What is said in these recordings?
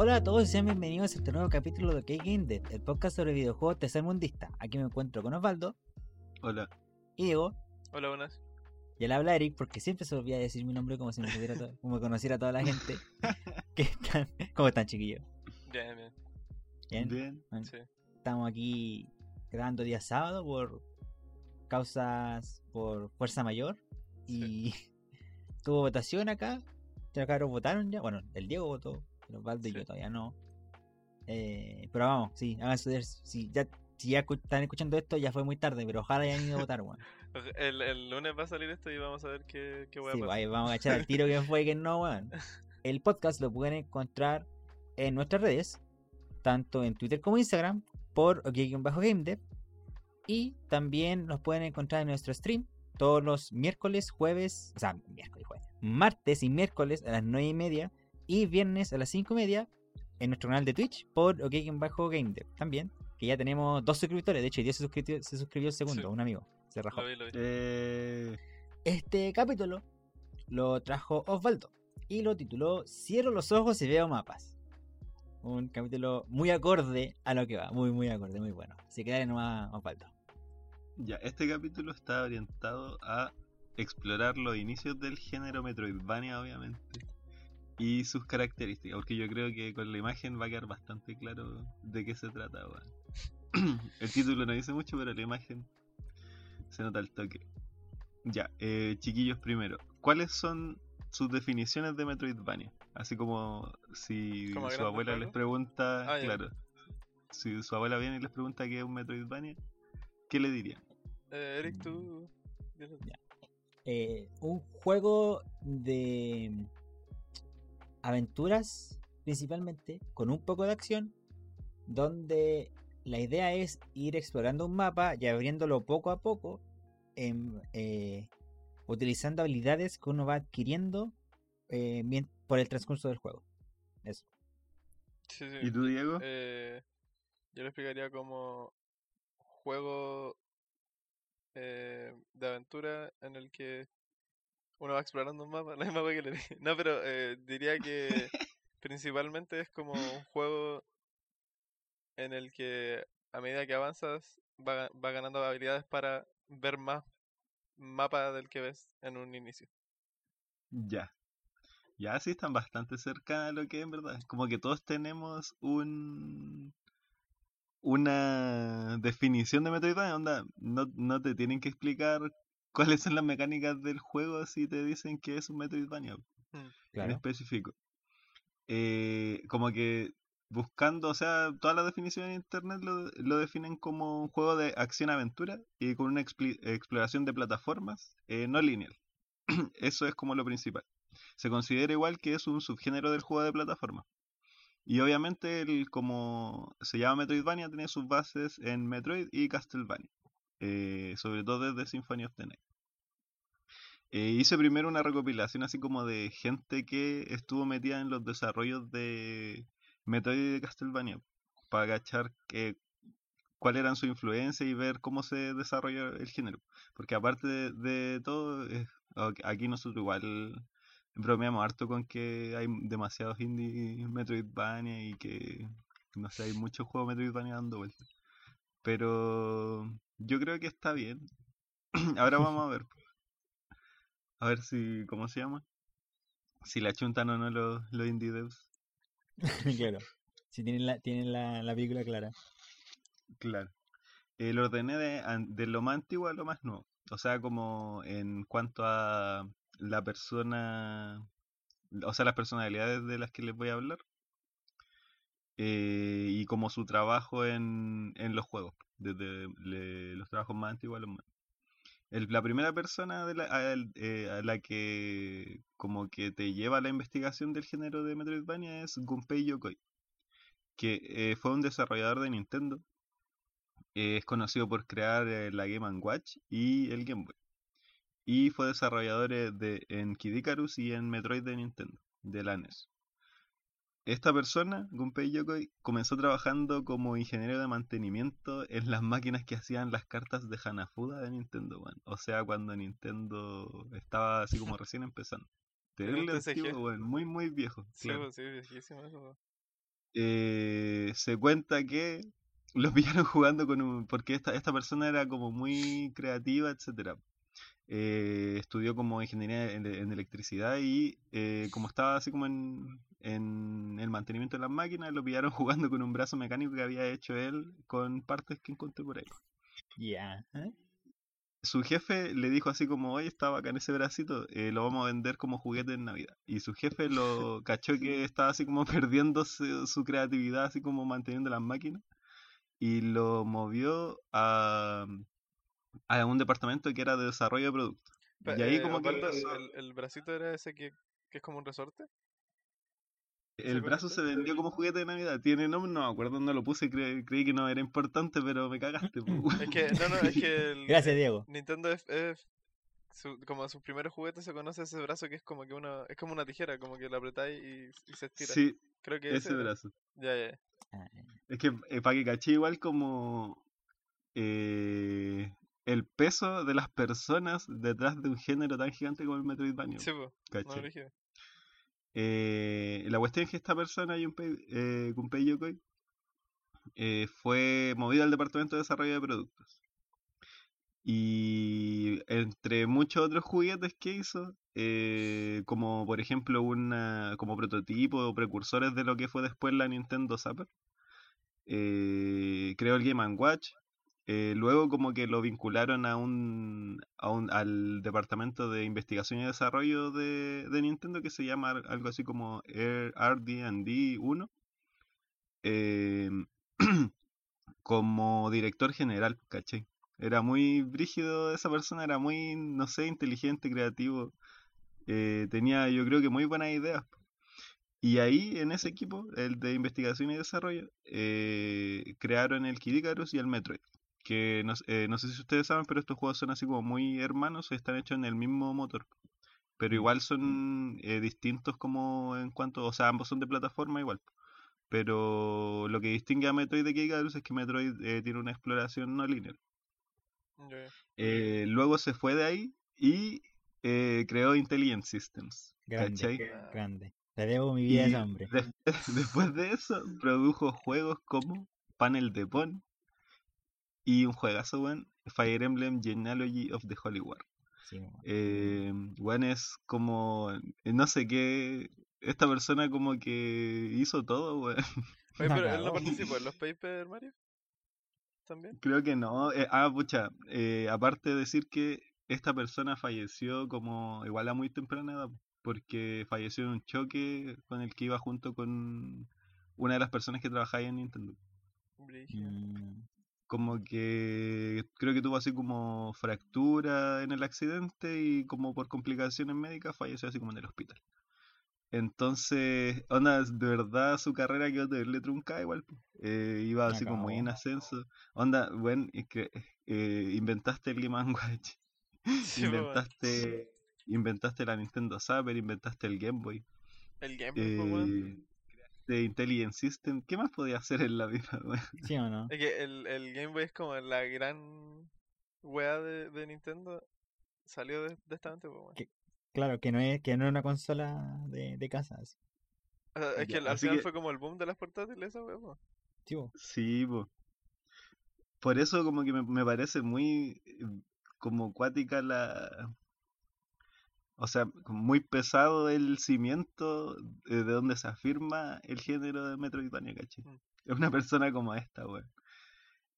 Hola a todos y sean bienvenidos a este nuevo capítulo de Cake Dev, el podcast sobre videojuegos tercermundista. Aquí me encuentro con Osvaldo Hola. y Diego. Hola, buenas. Y él habla Eric porque siempre se olvida decir mi nombre como si me, supiera to- como me conociera toda la gente. ¿Qué están? ¿Cómo están, chiquillos? Bien, bien. ¿Bien? Bien. Bueno, Sí. Estamos aquí grabando día sábado por causas por fuerza mayor. Y tuvo votación acá. Ya cabros votaron ya. Bueno, el Diego votó, pero Osvaldo y yo Sí. todavía no. Eh, pero vamos, sí, hagan su si ya, si ya están escuchando esto, ya fue muy tarde, pero ojalá hayan ido a votar, weón. El, el lunes va a salir esto y vamos a ver qué, qué voy a Sí, ahí vamos a echar al tiro que fue y que no, weón. El podcast lo pueden encontrar en nuestras redes, tanto en Twitter como Instagram, por OK-GameDev. Y también nos pueden encontrar en nuestro stream todos los miércoles, jueves, o sea, miércoles, jueves, martes y miércoles a las 9 y media y viernes a las 5 y media en nuestro canal de Twitch por OK-GameDev también. Que ya tenemos dos suscriptores, de hecho, y Dios se suscribió, se suscribió el segundo, Sí. un amigo, se rajó. Lo vi, lo vi. Eh, Este capítulo lo trajo Osvaldo y lo tituló Cierro los ojos y veo mapas. Un capítulo muy acorde a lo que va, muy, muy acorde, muy bueno. Así que dale nomás, Osvaldo. ya, este capítulo está orientado a explorar los inicios del género Metroidvania, obviamente. Y sus características, porque yo creo que con la imagen va a quedar bastante claro de qué se trata. el título no dice mucho, pero la imagen se nota el toque. Ya, eh, chiquillos primero, ¿cuáles son sus definiciones de Metroidvania? Así como si ¿Como a su abuela les pregunta, Ah, ya. claro, si su abuela viene y les pregunta qué es un Metroidvania, ¿qué le dirían? Eh, Eric, tú. dile. Eh, un juego de aventuras, principalmente, con un poco de acción, donde la idea es ir explorando un mapa y abriéndolo poco a poco, em, eh, utilizando habilidades que uno va adquiriendo eh, por el transcurso del juego. Eso. Sí, sí. ¿Y tú, Diego? Eh, yo lo explicaría como juego eh, de aventura en el que uno va explorando un mapa, la misma cosa que le. No, pero eh, diría que principalmente es como un juego en el que a medida que avanzas va, va ganando habilidades para ver más mapa del que ves en un inicio. Ya. Ya sí están bastante cerca a lo que es en verdad. Como que todos tenemos un una definición de Metroidvania. Onda, no, no te tienen que explicar cuáles son las mecánicas del juego si te dicen que es un Metroidvania en Claro. específico. Eh, como que buscando, o sea, todas las definiciones en internet lo, lo definen como un juego de acción-aventura y con una exploración de plataformas eh, no lineal. Eso es como lo principal. Se considera igual que es un subgénero del juego de plataforma. Y obviamente, el, como se llama Metroidvania, tiene sus bases en Metroid y Castlevania. Eh, sobre todo desde Symphony of the Night. Eh, hice primero una recopilación así como de gente que estuvo metida en los desarrollos de Metroid de Castlevania para cachar que, cuál eran su influencia y ver cómo se desarrolló el género. Porque aparte de, todo, eh, aquí nosotros igual bromeamos harto con que hay demasiados indie Metroidvania y que no sé, hay muchos juegos Metroidvania dando vueltas. Pero yo creo que está bien. Ahora vamos a ver. A ver si, ¿cómo se llama? Si la chuntan o no los, los indie devs. claro. Si tienen la, tienen la, la película clara. Claro. Eh, lo ordené de, de lo más antiguo a lo más nuevo. O sea, como en cuanto a la persona, o sea, las personalidades de las que les voy a hablar. Eh, y como su trabajo en, en los juegos. Desde los trabajos más antiguos a los más. El- la primera persona eh, a la que como que te lleva a la investigación del género de Metroidvania es Gunpei Yokoi, que eh, fue un desarrollador de Nintendo. Eh, es conocido por crear la Game Watch y el Game Boy. Y fue desarrollador de, en Kid Icarus y en Metroid de Nintendo, de la NES. Esta persona, Gunpei Yokoi, comenzó trabajando como ingeniero de mantenimiento en las máquinas que hacían las cartas de Hanafuda de Nintendo. O sea, cuando Nintendo estaba así como recién empezando. Terrible antiguo, muy muy viejo. Sí, claro. pues, sí, viejísimo eso. eh, se cuenta que los pillaron jugando con un... porque esta, esta persona era como muy creativa, etcétera. Eh, estudió como ingeniería en, en electricidad y eh, como estaba así como en, en el mantenimiento de las máquinas, lo pillaron jugando con un brazo mecánico que había hecho él con partes que encontré por ahí. Ya. ¿eh? Su jefe le dijo así como, oye, está bacán ese bracito, eh, lo vamos a vender como juguete en Navidad. Y su jefe lo cachó que estaba así como perdiendo su, su creatividad, así como manteniendo las máquinas, y lo movió a, a un departamento que era de desarrollo de productos. Y ahí eh, como que el, el bracito era ese que, que es como un resorte. El brazo se vendió como juguete de Navidad. Tiene nombre, no me acuerdo dónde lo puse, cre- creí que no era importante, pero me cagaste. Es que, no, no, es que el, Gracias, Diego. Nintendo es, es su- como sus primeros juguetes se conoce ese brazo que es como que una, es como una tijera, como que la apretáis y, y se estira. Sí, Creo que ese brazo. Ya, ya. ya. Ah, Es que para que caché igual como eh, el peso de las personas detrás de un género tan gigante como el Metroidvania. Sí, pues, no. Eh, la cuestión es que esta persona, Junpei, eh, Yokoi, eh, fue movido al departamento de desarrollo de productos. Y entre muchos otros juguetes que hizo, eh, como por ejemplo una, como prototipo o precursores de lo que fue después la Nintendo Zapper, creó el Game Watch. Eh, luego como que lo vincularon a un, al departamento de investigación y desarrollo de, Nintendo que se llama al- algo así como RD&D 1 eh, como director general, ¿cachai? Era muy brígido esa persona, era muy, no sé, inteligente, creativo. eh, tenía, yo creo que muy buenas ideas. Y ahí, en ese equipo, el de investigación y desarrollo, eh, crearon el Kid Icarus y el Metroid. Que no, eh, no sé si ustedes saben, pero estos juegos son así como muy hermanos, están hechos en el mismo motor. Pero igual son eh, distintos como en cuanto, o sea, ambos son de plataforma igual. Pero lo que distingue a Metroid de Kid Icarus es que Metroid eh, tiene una exploración no lineal. Eh, luego se fue de ahí y eh, creó Intelligent Systems. grande, ¿Cachai? grande. Le debo mi vida hombre. de- después de eso, produjo juegos como Panel de Pon y un juegazo, weón, Fire Emblem Genealogy of the Holy War. Sí, weón. Eh, weón, es como, eh, no sé qué, esta persona como que hizo todo, weón. Oye, pero él no participó en los Paper Mario. También. Creo que no. Eh, ah, pucha, eh, aparte de decir que esta persona falleció como igual a muy temprana edad, porque falleció en un choque con el que iba junto con una de las personas que trabajaba ahí en Nintendo. Mm, Como que creo que tuvo así como fractura en el accidente y como por complicaciones médicas falleció así como en el hospital. Entonces, onda, de verdad su carrera quedó terrible truncada igual. Eh, iba así como en ascenso. Onda, bueno, es que eh, inventaste el Game Watch, Sí, inventaste, inventaste la Nintendo Zapper, inventaste el Game Boy, El Game Boy, weón. eh, creaste Intelligent System. ¿Qué más podía hacer en la vida, weón? ¿Sí o no? Es que el, el Game Boy es como la gran wea de, de Nintendo. Salió de, de esta mente. ¿Qué? Claro, que no es, que no es una consola de, de casa. así. O sea, es Ya, que al final que- fue como el boom de las portátiles, esa po. Sí, po. Sí, po. Por eso como que me, me parece muy eh, como cuática la... O sea, muy pesado el cimiento de donde se afirma el género de Metroidvania, ¿cachai? Mm. Es una persona como esta, weón.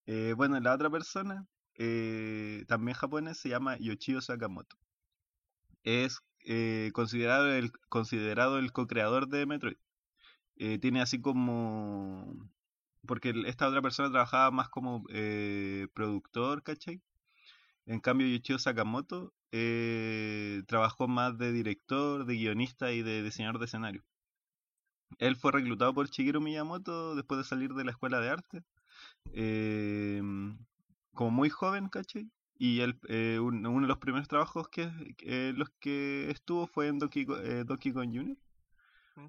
Eh, bueno, la otra persona, eh, también japonés, se llama Yoshio Sakamoto. Es eh, considerado el, considerado el co-creador de Metroid. Tiene así como... Porque esta otra persona trabajaba más como productor, ¿cachai? En cambio, Yoshio Sakamoto eh, trabajó más de director, de guionista y de diseñador de escenario. Él fue reclutado por Shigeru Miyamoto después de salir de la escuela de arte. eh, como muy joven, ¿cachai? Y él, eh, un- uno de los primeros trabajos que, los que estuvo fue en Donkey, Donkey Kong Jr. Mm.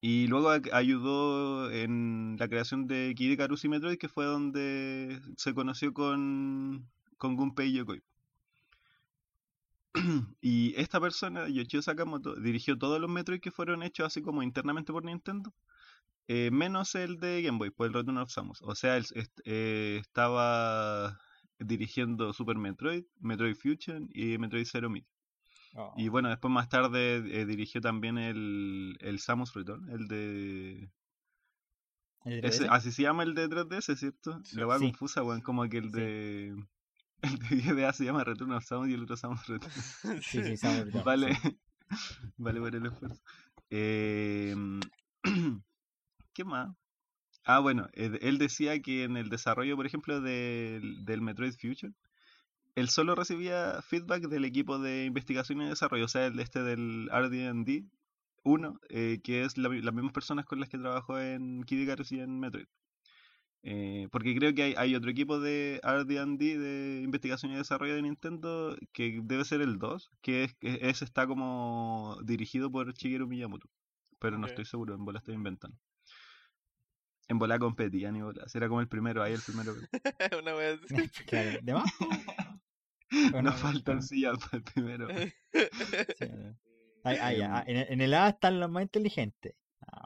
Y luego ayudó en la creación de Kid Icarus y Metroid, que fue donde se conoció con, con Gunpei Yokoi. Y esta persona, Yoshio Sakamoto, dirigió todos los Metroid que fueron hechos así como internamente por Nintendo. eh, menos el de Game Boy, pues el Return of Samus. O sea, él est- eh, estaba dirigiendo Super Metroid, Metroid Fusion y Metroid Zero Mission. Oh. Y bueno, después más tarde eh, dirigió también el, el Samus Return, el de... ¿El de ese- 3DS? así se llama el de 3DS, ¿cierto? Sí. La va Sí. confusa, weón, como que el Sí. de... El de GBA se llama Return of Samus y el otro Samus Return. Sí, sí, Return, Vale, sí. vale por el esfuerzo. Eh, ¿Qué más? Ah, bueno, eh, él decía que en el desarrollo, por ejemplo, del, del Metroid Fusion, él solo recibía feedback del equipo de investigación y desarrollo, o sea, el este del RD&D 1, eh, que es la- las mismas personas con las que trabajó en Kid Icarus y en Metroid. Eh, porque creo que hay, hay otro equipo de RD&D de investigación y desarrollo de Nintendo que debe ser el 2, que es, que ese está como dirigido por Shigeru Miyamoto. Pero no estoy seguro, en bola estoy inventando. En bola competían y bola. Era como el primero, ahí el primero. Una así. Claro, ¿de más? Bueno, Nos faltan sillas para el primero. Sí, no. Ay, ay, ah, en, el- en el A están los más inteligentes.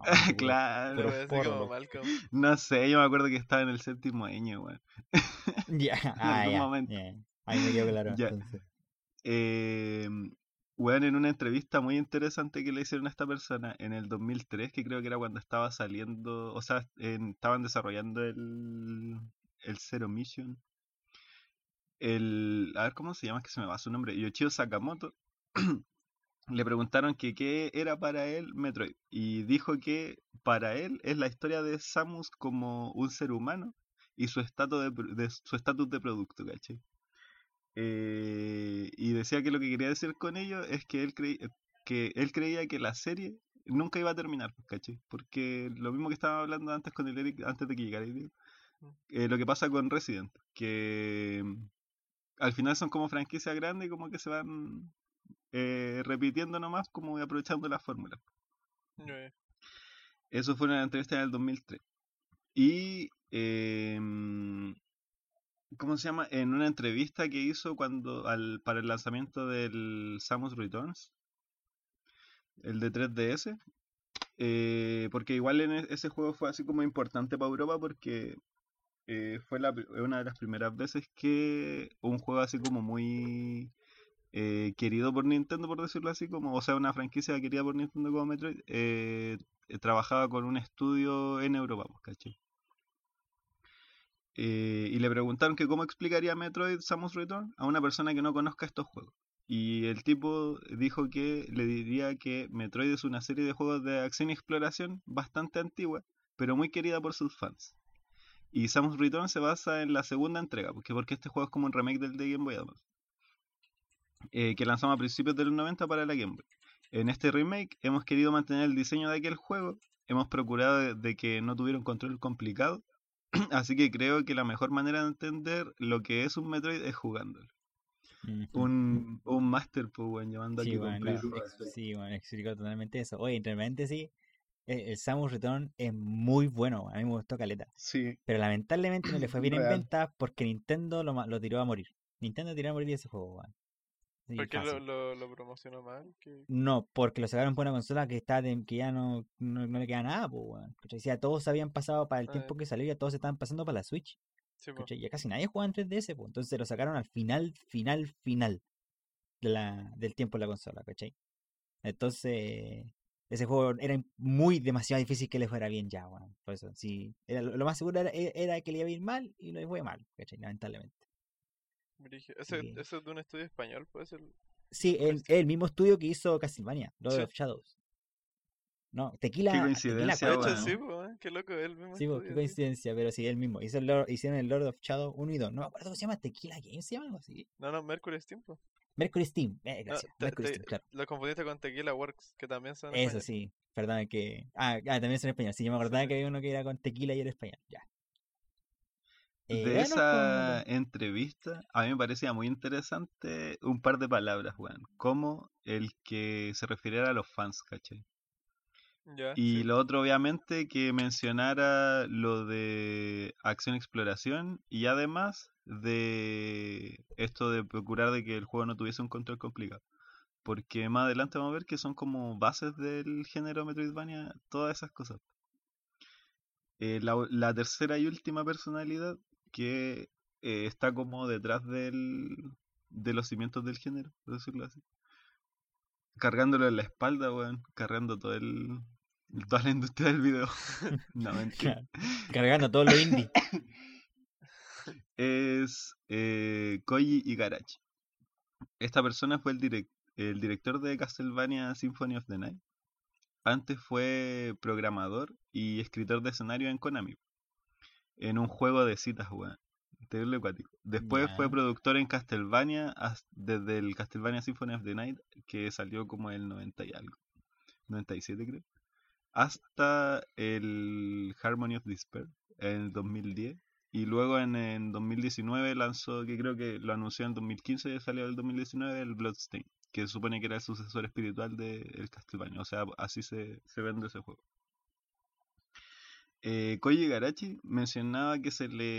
Claro. Así como. Malcolm. No sé, yo me acuerdo que estaba en el séptimo año, weón. Ya, ah, algún ya, momento. Ahí me quedo claro. Entonces. Eh, weón, en una entrevista muy interesante que le hicieron a esta persona en el 2003, que creo que era cuando estaba saliendo, o sea, en- estaban desarrollando el, el Zero Mission. El, a ver cómo se llama, es que se me va su nombre, Yoshio Sakamoto. le preguntaron que qué era para él Metroid y dijo que para él es la historia de Samus como un ser humano y su estatus de, de- su estatus de producto, ¿cachai? Eh, y decía que lo que quería decir con ello es que él, creí- que él creía que la serie nunca iba a terminar, ¿cachai? Porque lo mismo que estaba hablando antes con el Eric, antes de que llegara Eric, eh, lo que pasa con Resident, que mm, al final son como franquicias grandes y como que se van eh, repitiendo nomás, como aprovechando la fórmula. Eso fue una entrevista en el 2003. Y, em, ¿cómo se llama? En una entrevista que hizo cuando al, para el lanzamiento del Samus Returns, el de 3DS, eh, porque igual en e- ese juego fue así como importante para Europa porque eh, fue la, una de las primeras veces que un juego así como muy eh, querido por Nintendo, por decirlo así, como, o sea, una franquicia querida por Nintendo como Metroid, eh, eh, trabajaba con un estudio en Europa, pues, ¿cachai? Y le preguntaron que cómo explicaría Metroid Samus Return a una persona que no conozca estos juegos. Y el tipo dijo que le diría que Metroid es una serie de juegos de acción y exploración bastante antigua, pero muy querida por sus fans. Y Samus Return se basa en la segunda entrega, porque, porque este juego es como un remake del de Game Boy Advance, eh, que lanzamos a principios de los 90 para la Game Boy. En este remake hemos querido mantener el diseño de aquel juego, hemos procurado de, de que no tuviera un control complicado, así que creo que la mejor manera de entender lo que es un Metroid es jugándolo. Un, un Master, pues, llamando Sí, aquí bueno, ex- sí, bueno, explicó totalmente eso. Oye, entre paréntesis, el, el Samus Return es muy bueno, a mí me gustó caleta. Sí, Pero lamentablemente no le fue bien en Real. ventas porque Nintendo lo, lo tiró a morir. Nintendo tiró a morir ese juego, weón. Sí, ¿Por qué lo, lo, lo promocionó mal? ¿Qué- No, porque lo sacaron por una consola que está de- que ya no, no, no le queda nada, pues, weón. ¿Cachai? O sea, todos habían pasado para el Ah, tiempo que salió, ya todos estaban pasando para la Switch. Sí. Ya casi nadie juega en 3DS, pues. Entonces lo sacaron al final, final, final de la, del tiempo de la consola, ¿cachai? Entonces, ese juego era muy demasiado difícil que le fuera bien ya, weón. Por eso, sí, era, lo lo más seguro era, e- era que le iba a ir mal y le fue mal, ¿cachai? Lamentablemente. Ese, Sí. ese es de un estudio español, puede ser. Sí, el, el mismo estudio que hizo Castlevania, Lord Sí. of Shadows. No, Tequila. Qué Tequila coincidencia, De cuatro, hecho. ¿no? sí, po, eh, qué loco, es el mismo Sí, qué estudio, sí. coincidencia, pero sí, el mismo. Hizo el Lord- hicieron el Lord of Shadow 1 y 2. No me acuerdo cómo se llama, Tequila Games, ¿se llama algo así? No, no, Mercury Steam, po. Mercury Steam, eh, No, gracias. te- Mercury te- Steam, claro. Lo confundiste con Tequila Works, que también son Eso españoles. sí, perdón que. Ah, ah, también son español. Sí, yo me acordaba sí. que había uno que era con tequila y era español. Ya. Eh, de bueno, esa entrevista, a mí me parecía muy interesante un par de palabras, weón. Como el que se refiriera a los fans, ¿cachai? Y sí. lo otro, obviamente, que mencionara lo de acción-exploración y además de esto de procurar de que el juego no tuviese un control complicado. Porque más adelante vamos a ver que son como bases del género Metroidvania, todas esas cosas. Eh, la, la tercera y última personalidad que eh, está como detrás del, de los cimientos del género, por decirlo así. Cargándolo en la espalda, weón. Cargando todo el, toda la industria del video. no, mentira. Cargando todo lo indie. Es eh, Koji Igarashi. Esta persona fue el, el director de Castlevania Symphony of the Night. Antes fue programador y escritor de escenario en Konami. En un juego de citas, weón. Terrible acuático. Después fue productor en Castlevania as- desde el Castlevania Symphony of the Night, que salió como el 90 y algo. 97 creo. Hasta el Harmony of Despair en el 2010. Y luego en, en 2019 lanzó, que creo que lo anunció en 2015 y salió el 2019, el Bloodstain, que se supone que era el sucesor espiritual del Castlevania. O sea, así se, se vende ese juego. Eh, Koji Igarashi mencionaba que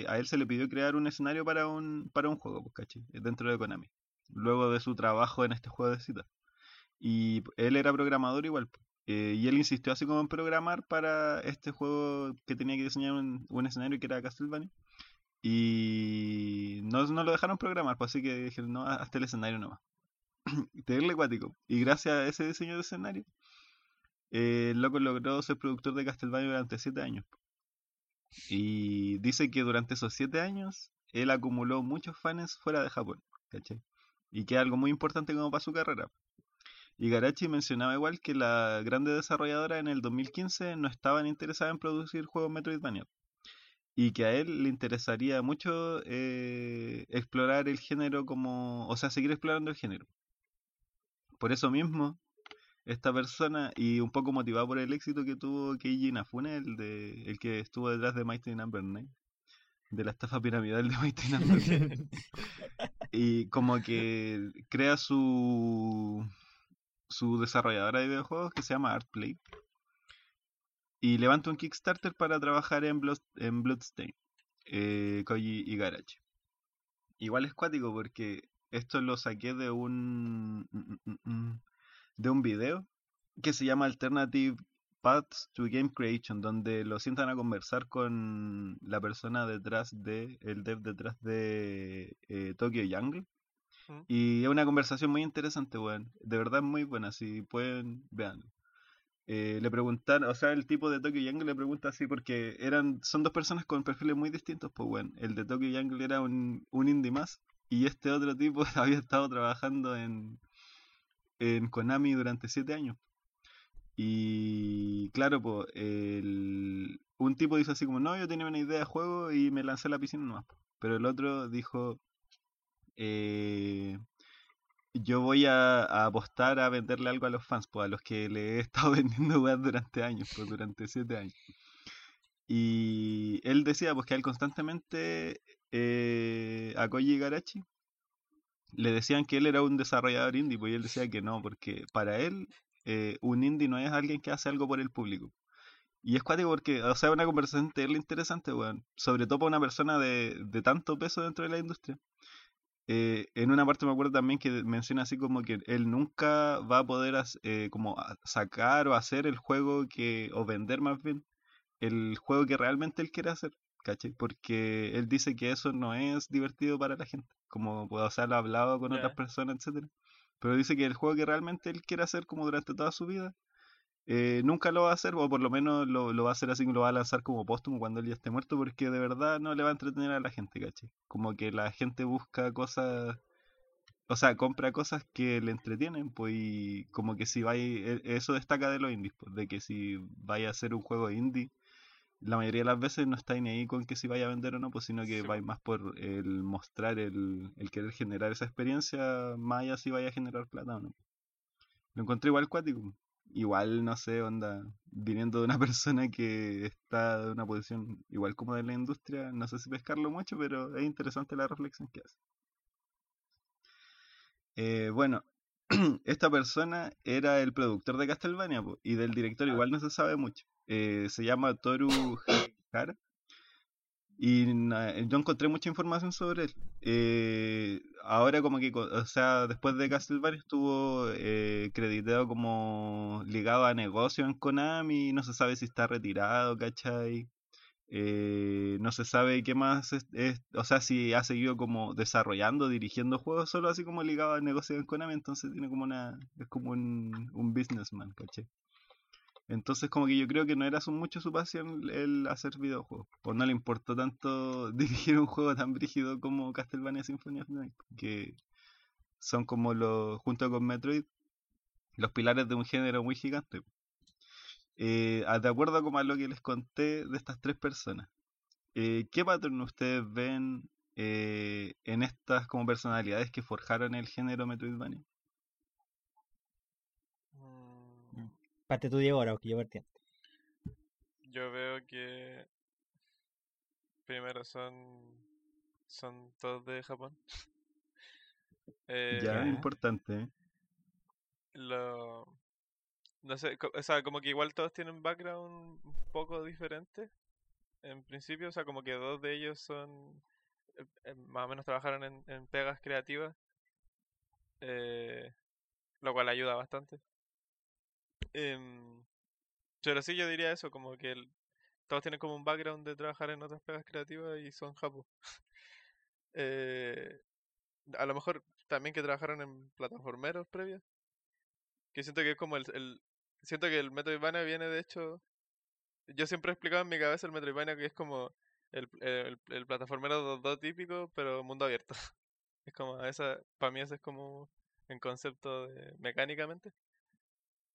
a él se le pidió crear un escenario para un, para un juego, pues, ¿cachai? Dentro de Konami. Luego de su trabajo en este juego de citas. Y él era programador igual. pues. Eh, y él insistió así como en programar para este juego que tenía que diseñar un, un escenario que era Castlevania. Y no, lo dejaron programar, pues así que dijeron, no, hasta el escenario nomás. Terrible acuático. Y gracias a ese diseño de escenario, eh, el loco logró ser productor de Castlevania durante 7 años. Y dice que durante esos 7 años, él acumuló muchos fans fuera de Japón, ¿cachai? Y que es algo muy importante como para su carrera. Y Garachi mencionaba igual que la grande desarrolladora en el 2015 no estaban interesadas en producir juegos Metroidvania. Y que a él le interesaría mucho eh, explorar el género como... O sea, seguir explorando el género. Por eso mismo, esta persona, y un poco motivado por el éxito que tuvo Keiji Inafune, el, de, el que estuvo detrás de Mighty Number 9, de la estafa piramidal de Mighty Number 9, y como que crea su su desarrolladora de videojuegos que se llama Artplay y levanta un Kickstarter para trabajar en, Blood, en Bloodstain, eh, Koji Igarashi. Igual es cuático porque esto lo saqué de un mm, mm, mm, de un video que se llama Alternative Paths to Game Creation, donde lo sientan a conversar con la persona detrás de, el dev detrás de eh, Tokyo Jungle. Mm. Y es una conversación muy interesante, weón. De verdad muy buena, si pueden, vean. le preguntan, o sea, el tipo de Tokyo Jungle le pregunta así porque eran, son dos personas con perfiles muy distintos, pues weón. El de Tokyo Jungle era un, un indie más y este otro tipo había estado trabajando en, en Konami durante siete años. Y claro, pues, el, un tipo dice así como, no, yo tenía una idea de juego y me lancé a la piscina nomás. po". Pero el otro dijo, eh, yo voy a, a apostar a venderle algo a los fans, pues a los que le he estado vendiendo weas durante años, pues durante siete años. Y él decía pues que él constantemente eh, a Koji Igarashi le decían que él era un desarrollador indie, pues y él decía que no, porque para él eh, un indie no es alguien que hace algo por el público. Y es cuático porque, o sea, una conversación terrible interesante, weón. Sobre todo para una persona de, de tanto peso dentro de la industria. Eh, en una parte me acuerdo también que menciona así como que él nunca va a poder eh, como sacar o hacer el juego que, o vender más bien, el juego que realmente él quiere hacer, ¿cachai? Porque él dice que eso no es divertido para la gente, como, pues, o sea, lo ha hablado con otras personas, etcétera Pero dice que el juego que realmente él quiere hacer como durante toda su vida, eh, nunca lo va a hacer, o por lo menos lo, lo va a hacer así, lo va a lanzar como póstumo cuando él ya esté muerto, porque de verdad no le va a entretener a la gente, ¿cachai? Como que la gente busca cosas, o sea, compra cosas que le entretienen, pues, y como que si vaya, e- eso destaca de los indies, pues, de que si vaya a hacer un juego indie, la mayoría de las veces no está ni ahí con que si vaya a vender o no, pues, sino que Sí, va po. más por el mostrar, el, el querer generar esa experiencia, más allá si vaya a generar plata o no. Lo encontré igual cuático. Igual, no sé, onda, viniendo de una persona que está en una posición igual como de la industria, no sé si pescarlo mucho, pero es interesante la reflexión que hace. Eh, bueno, esta persona era el productor de Castlevania po, y del director igual no se sabe mucho. Eh, se llama Toru Hara y yo encontré mucha información sobre él. Eh, ahora como que, o sea, después de Castlevania estuvo eh, creditado como ligado a negocio en Konami, no se sabe si está retirado, ¿cachai? Eh, no se sabe qué más es, o sea, si ha seguido como desarrollando, dirigiendo juegos, solo así como ligado al negocio de Konami, entonces tiene como una, es como un, un businessman, ¿cachai? Entonces como que yo creo que no era su- mucho su pasión el hacer videojuegos, pues no le importó tanto dirigir un juego tan brígido como Castlevania Symphony of Night, que son como los, junto con Metroid, los pilares de un género muy gigante. Eh, de acuerdo como a lo que les conté de estas tres personas, eh, ¿qué patrón ustedes ven eh, en estas como personalidades que forjaron el género Metroidvania? Parte tú, Diego, ahora, que yo partí. Yo veo que primero son son todos de Japón. Eh, Ya, Ya. importante. ¿eh? lo no sé, o sea, como que igual todos tienen background un poco diferente en principio, o sea, como que dos de ellos son eh, eh, más o menos trabajaron en, en pegas creativas, eh, lo cual ayuda bastante. Em, pero sí yo diría eso, como que el- todos tienen como un background de trabajar en otras pegas creativas y son japos. Eh, a lo mejor también que trabajaron en plataformeros previas. Que siento que es como el, siento que el Metroidvania viene de hecho. Yo siempre he explicado en mi cabeza el Metroidvania que es como el, el, plataformero 2D típico, pero mundo abierto. Es como esa, para mí ese es como en concepto de mecánicamente.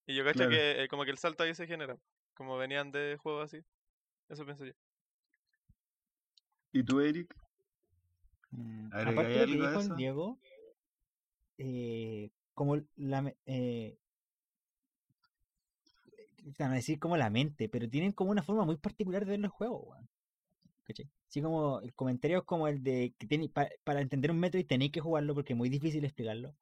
Y yo cacho Claro. que eh, como que el salto ahí se genera, como venían de juegos así. Eso pienso yo. ¿Y tú, Eric? Mm, ¿Agregáis Aparte de lo que dijo el Diego, eh, como la, eh, a decir como la mente, pero tienen como una forma muy particular de ver los juegos, weón. ¿Cachai? Así como el comentario es como el de que tiene, pa- para entender un Metroid tenéis que jugarlo porque es muy difícil explicarlo.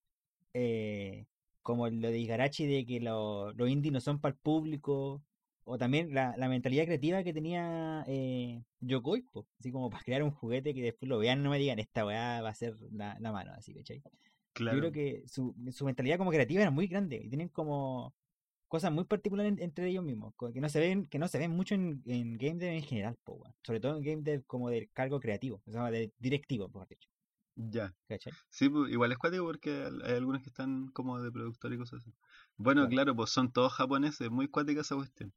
Eh, como lo de Igarashi de que lo- los indies no son para el público. O también la, la mentalidad creativa que tenía eh, Yokoi, po, así como para crear un juguete que después lo vean y no me digan esta weá va a ser la, la mano, así, ¿cachai? Claro. Yo creo que su, su mentalidad como creativa era muy grande y tienen como cosas muy particulares en- entre ellos mismos, que no se ven, que no se ven mucho en, en game dev en general, po, sobre todo en game dev como del cargo creativo, o sea, de directivo, por dicho, Ya. ¿cachai? Sí, pues, igual es cuático porque hay algunos que están como de productor y cosas así. Bueno, Claro. claro, pues son todos japoneses, muy cuática esa cuestión.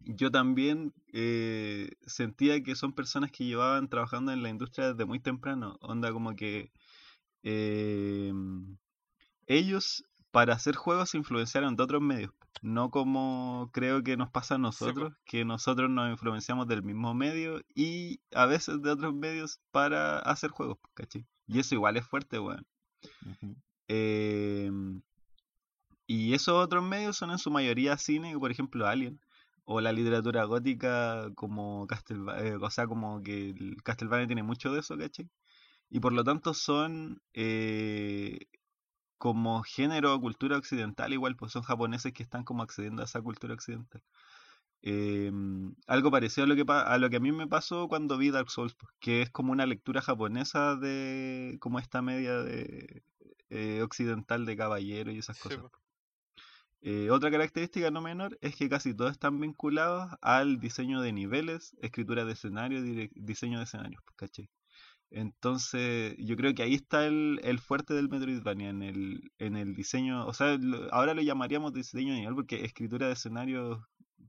Yo también eh, sentía que son personas que llevaban trabajando en la industria desde muy temprano. Onda como que eh, ellos para hacer juegos se influenciaron de otros medios. No como creo que nos pasa a nosotros, que nosotros nos influenciamos del mismo medio y a veces de otros medios para hacer juegos, ¿cachai? Y eso igual es fuerte, weón. Ujú. Eh, y esos otros medios son en su mayoría cine, por ejemplo Alien, o la literatura gótica como Castlevania, o sea, como que Castlevania tiene mucho de eso, ¿cachai? Y por lo tanto son eh, como género o cultura occidental, igual, pues son japoneses que están como accediendo a esa cultura occidental. Eh, algo parecido a lo, que, a lo que a mí me pasó cuando vi Dark Souls, pues, que es como una lectura japonesa de como esta media de eh, occidental de caballero y esas cosas. po. Eh, otra característica no menor es que casi todos están vinculados al diseño de niveles, escritura de escenario, dire- diseño de escenarios, pues. Entonces, yo creo que ahí está el, el fuerte del Metroidvania, en el, en el diseño, o sea, lo- ahora lo llamaríamos diseño de nivel porque escritura de escenarios,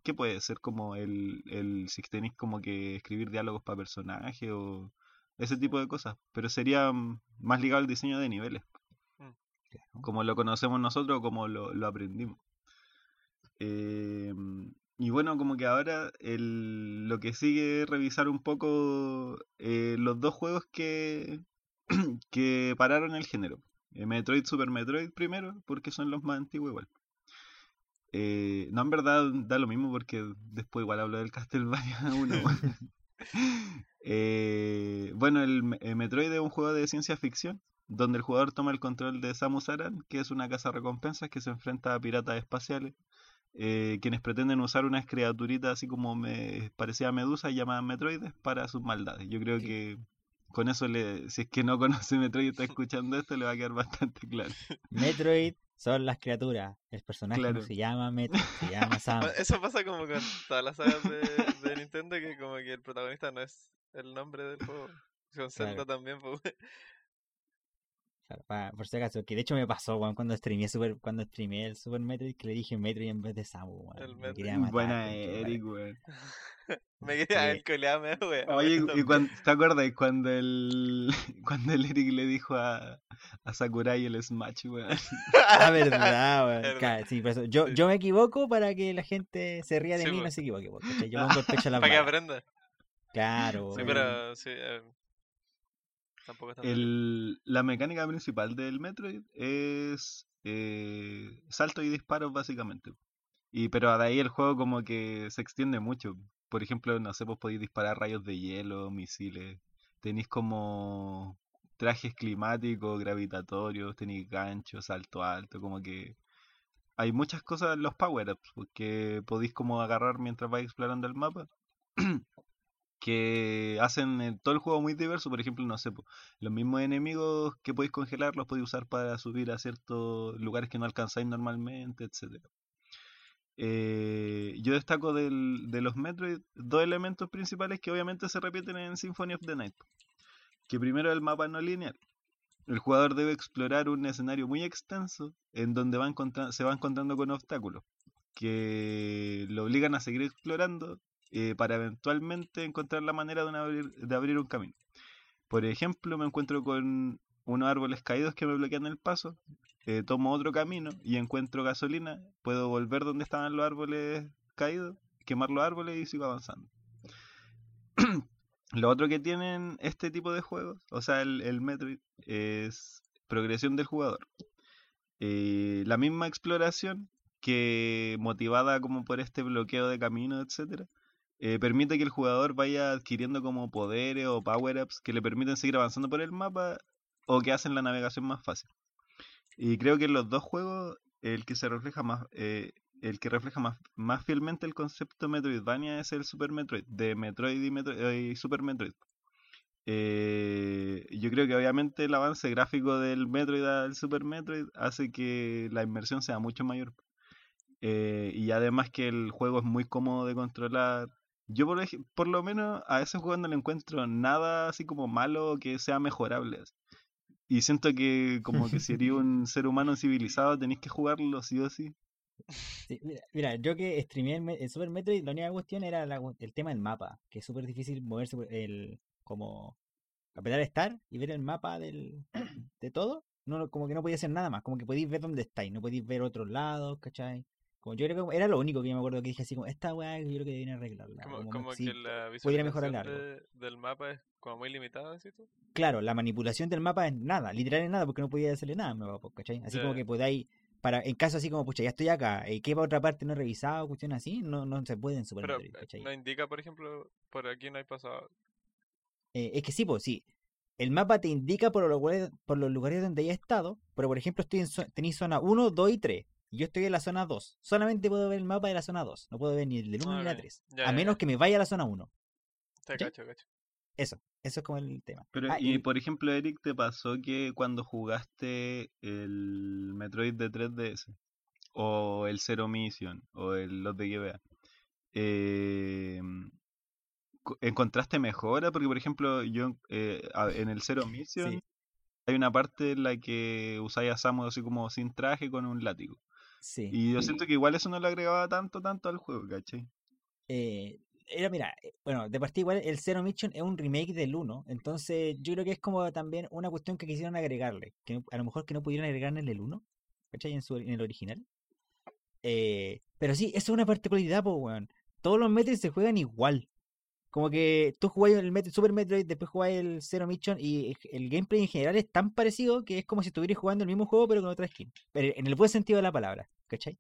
¿qué puede ser como el, el si tenéis como que escribir diálogos para personajes o ese tipo de cosas? Pero sería mm, más ligado al diseño de niveles, Claro. como lo conocemos nosotros, como lo, lo aprendimos. Eh, y bueno, como que ahora el, lo que sigue es revisar un poco eh, los dos juegos que, que pararon el género. Eh, Metroid Super Metroid primero, porque son los más antiguos igual. Eh, no, en verdad da lo mismo porque después igual hablo del Castlevania 1. Eh, bueno, el eh, Metroid es un juego de ciencia ficción donde el jugador toma el control de Samus Aran, que es una casa recompensas que se enfrenta a piratas espaciales, eh, quienes pretenden usar unas criaturitas así como me parecía Medusa llamadas Metroides para sus maldades. Yo creo Sí. que con eso, le, si es que no conoce Metroid y está escuchando esto, le va a quedar bastante claro. Metroid son las criaturas, el personaje Claro. no se llama Metroid, se llama. Bueno, Eso pasa como con todas las sagas de, de Nintendo que como que el protagonista no es el nombre del juego. Con Claro. Zelda también, pues. Claro, por si acaso, que de hecho me pasó, weón, cuando streameé Super, cuando streameé el Super Metroid, que le dije Metroid en vez de Samu, weón. El me quería matar, Buena. Eric, weón. Me quería Sí. el coleame, weón. Oye, y cuando, ¿te acuerdas cuando el, cuando el Eric le dijo a, a Sakurai el Smash, weón? Ah, verdad, weón. Claro, sí, por eso, yo, yo me equivoco para que la gente se ría de Sí, mí y no se equivoque, po, ¿cachai? Yo pongo el pecho a la Para que aprenda. Claro, Sí, weón. pero sí. eh, la mecánica principal del Metroid es eh, salto y disparos, básicamente. Y pero de ahí el juego como que se extiende mucho. Por ejemplo, no sé, pues podéis disparar rayos de hielo, misiles. Tenéis como trajes climáticos, gravitatorios, tenéis ganchos, salto alto, como que hay muchas cosas en los power-ups que podéis como agarrar mientras vais explorando el mapa. que hacen todo el juego muy diverso. Por ejemplo, no sé, los mismos enemigos que podéis congelar los podéis usar para subir a ciertos lugares que no alcanzáis normalmente, etcétera. Eh, yo destaco de los Metroid dos elementos principales que obviamente se repiten en Symphony of the Night. Que primero el mapa no lineal. El jugador debe explorar un escenario muy extenso en donde va se va encontrando con obstáculos que lo obligan a seguir explorando eh, para eventualmente encontrar la manera de, abrir un camino. Por ejemplo, me encuentro con unos árboles caídos que me bloquean el paso, eh, tomo otro camino y encuentro gasolina, puedo volver donde estaban los árboles caídos, quemar los árboles y sigo avanzando. Lo otro que tienen este tipo de juegos, o sea, el, el Metroid, es progresión del jugador. Eh, la misma exploración que motivada como por este bloqueo de camino, etcétera, eh, permite que el jugador vaya adquiriendo como poderes o power-ups que le permiten seguir avanzando por el mapa o que hacen la navegación más fácil. Y creo que en los dos juegos el que se refleja más, eh, el que refleja más, más fielmente el concepto Metroidvania es el Super Metroid, de Metroid y, Metro- y Super Metroid. Eh, yo creo que obviamente el avance gráfico del Metroid al Super Metroid hace que la inmersión sea mucho mayor. Eh, y además que el juego es muy cómodo de controlar. Yo por, por lo menos a ese juego no le encuentro nada así como malo que sea mejorable. Y siento que como que si eres un ser humano civilizado tenéis que jugarlo sí o sí. Sí, mira, mira, yo que streameé el, el Super Metroid, la única cuestión era la el tema del mapa, que es súper difícil moverse, por el, como apretar Start y ver el mapa del, de todo. No, no, como que no podía hacer nada más, como que podéis ver dónde estáis, no podéis ver otros lados, ¿cachai? Como yo creo que era lo único que yo me acuerdo que dije así como, esta weá yo creo que deberían arreglarla. Como, como como sí, que la visualización de- del mapa es como muy limitada, ¿sí tú? Claro, la manipulación del mapa es nada, literal es nada, porque no podía hacerle nada mapa, ¿cachai? Así como que podáis, para, en caso así como, pucha, ya estoy acá, eh, ¿qué otra parte no he revisado? Cuestiones así, no, no se puede en Super Pero ¿cachai? no indica, por ejemplo, por aquí no hay pasado. Eh, es que sí, pues sí. El mapa te indica por los lugares, por los lugares donde hayas estado, pero por ejemplo estoy en tenéis zona 1, 2 y 3. Yo estoy en la zona 2. Solamente puedo ver el mapa de la zona 2. No puedo ver ni el del 1 Ah, ni la ok. 3. Ya, a ya, menos ya. que me vaya a la zona 1. Te ¿Cachai? cacho, cacho. Eso. Eso es como el tema. Pero, Ah, y, y- por ejemplo, Eric, ¿te pasó que cuando jugaste el Metroid de 3DS o el Zero Mission o el los de GBA, eh, co- ¿encontraste mejora? Porque, por ejemplo, yo eh, en el Zero Mission Sí. hay una parte en la que usáis a Samus así como sin traje con un látigo. Sí. Y yo siento que igual eso no le agregaba tanto, tanto al juego, ¿cachai? Eh, era, mira, eh, bueno, de partida igual el Zero Mission es un remake del 1, entonces yo creo que es como también una cuestión que quisieron agregarle, que a lo mejor que no pudieron agregar en el 1, ¿cachai? En, su, en el original. Eh, pero sí, eso es una particularidad, pues, weón. Todos los Metroid se juegan igual. Como que tú jugás el Super Metroid, después jugás el Zero Mission y el- gameplay en general es tan parecido que es como si estuvieras jugando el mismo juego pero con otra skin. Pero en el buen sentido de la palabra, ¿cachai?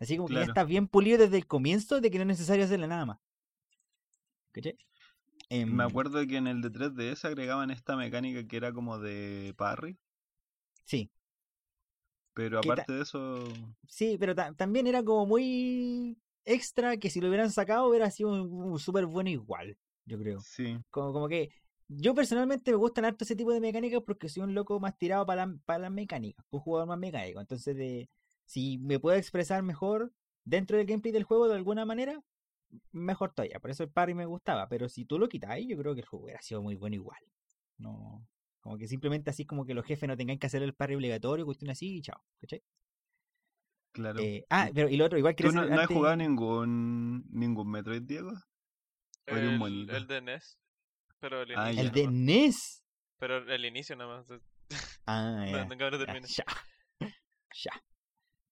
Así como que ya está bien pulido desde el comienzo de que no es necesario hacerle nada más. ¿Cachai? Em, Me acuerdo que en el de 3DS agregaban esta mecánica que era como de parry, Sí, pero ¿Qué ta- aparte de eso, sí, pero ta- también era como muy extra que si lo hubieran sacado hubiera sido un, un súper bueno igual, yo creo. sí. Como, como que yo personalmente me gustan harto ese tipo de mecánicas porque soy un loco más tirado para, la- para las mecánicas, un jugador más mecánico. Entonces, de, si me puedo expresar mejor dentro del gameplay del juego de alguna manera, mejor todavía. Por eso el parry me gustaba. Pero si tú lo quitáis, yo creo que el juego hubiera sido muy bueno igual. No. Como que simplemente así como que los jefes no tengan que hacer el parry obligatorio, cuestión así y chao. ¿Cachai? Claro. Eh, ah, pero y lo otro, igual ¿Tú quería no, no has jugado ningún, ningún Metroid, Diego? O eres un El, de NES. Pero el Ah, inicio. El de nomás. NES. Pero el inicio nomás. eh, Ah, No, ya. nunca me lo Ya, terminé. Ya. Ya.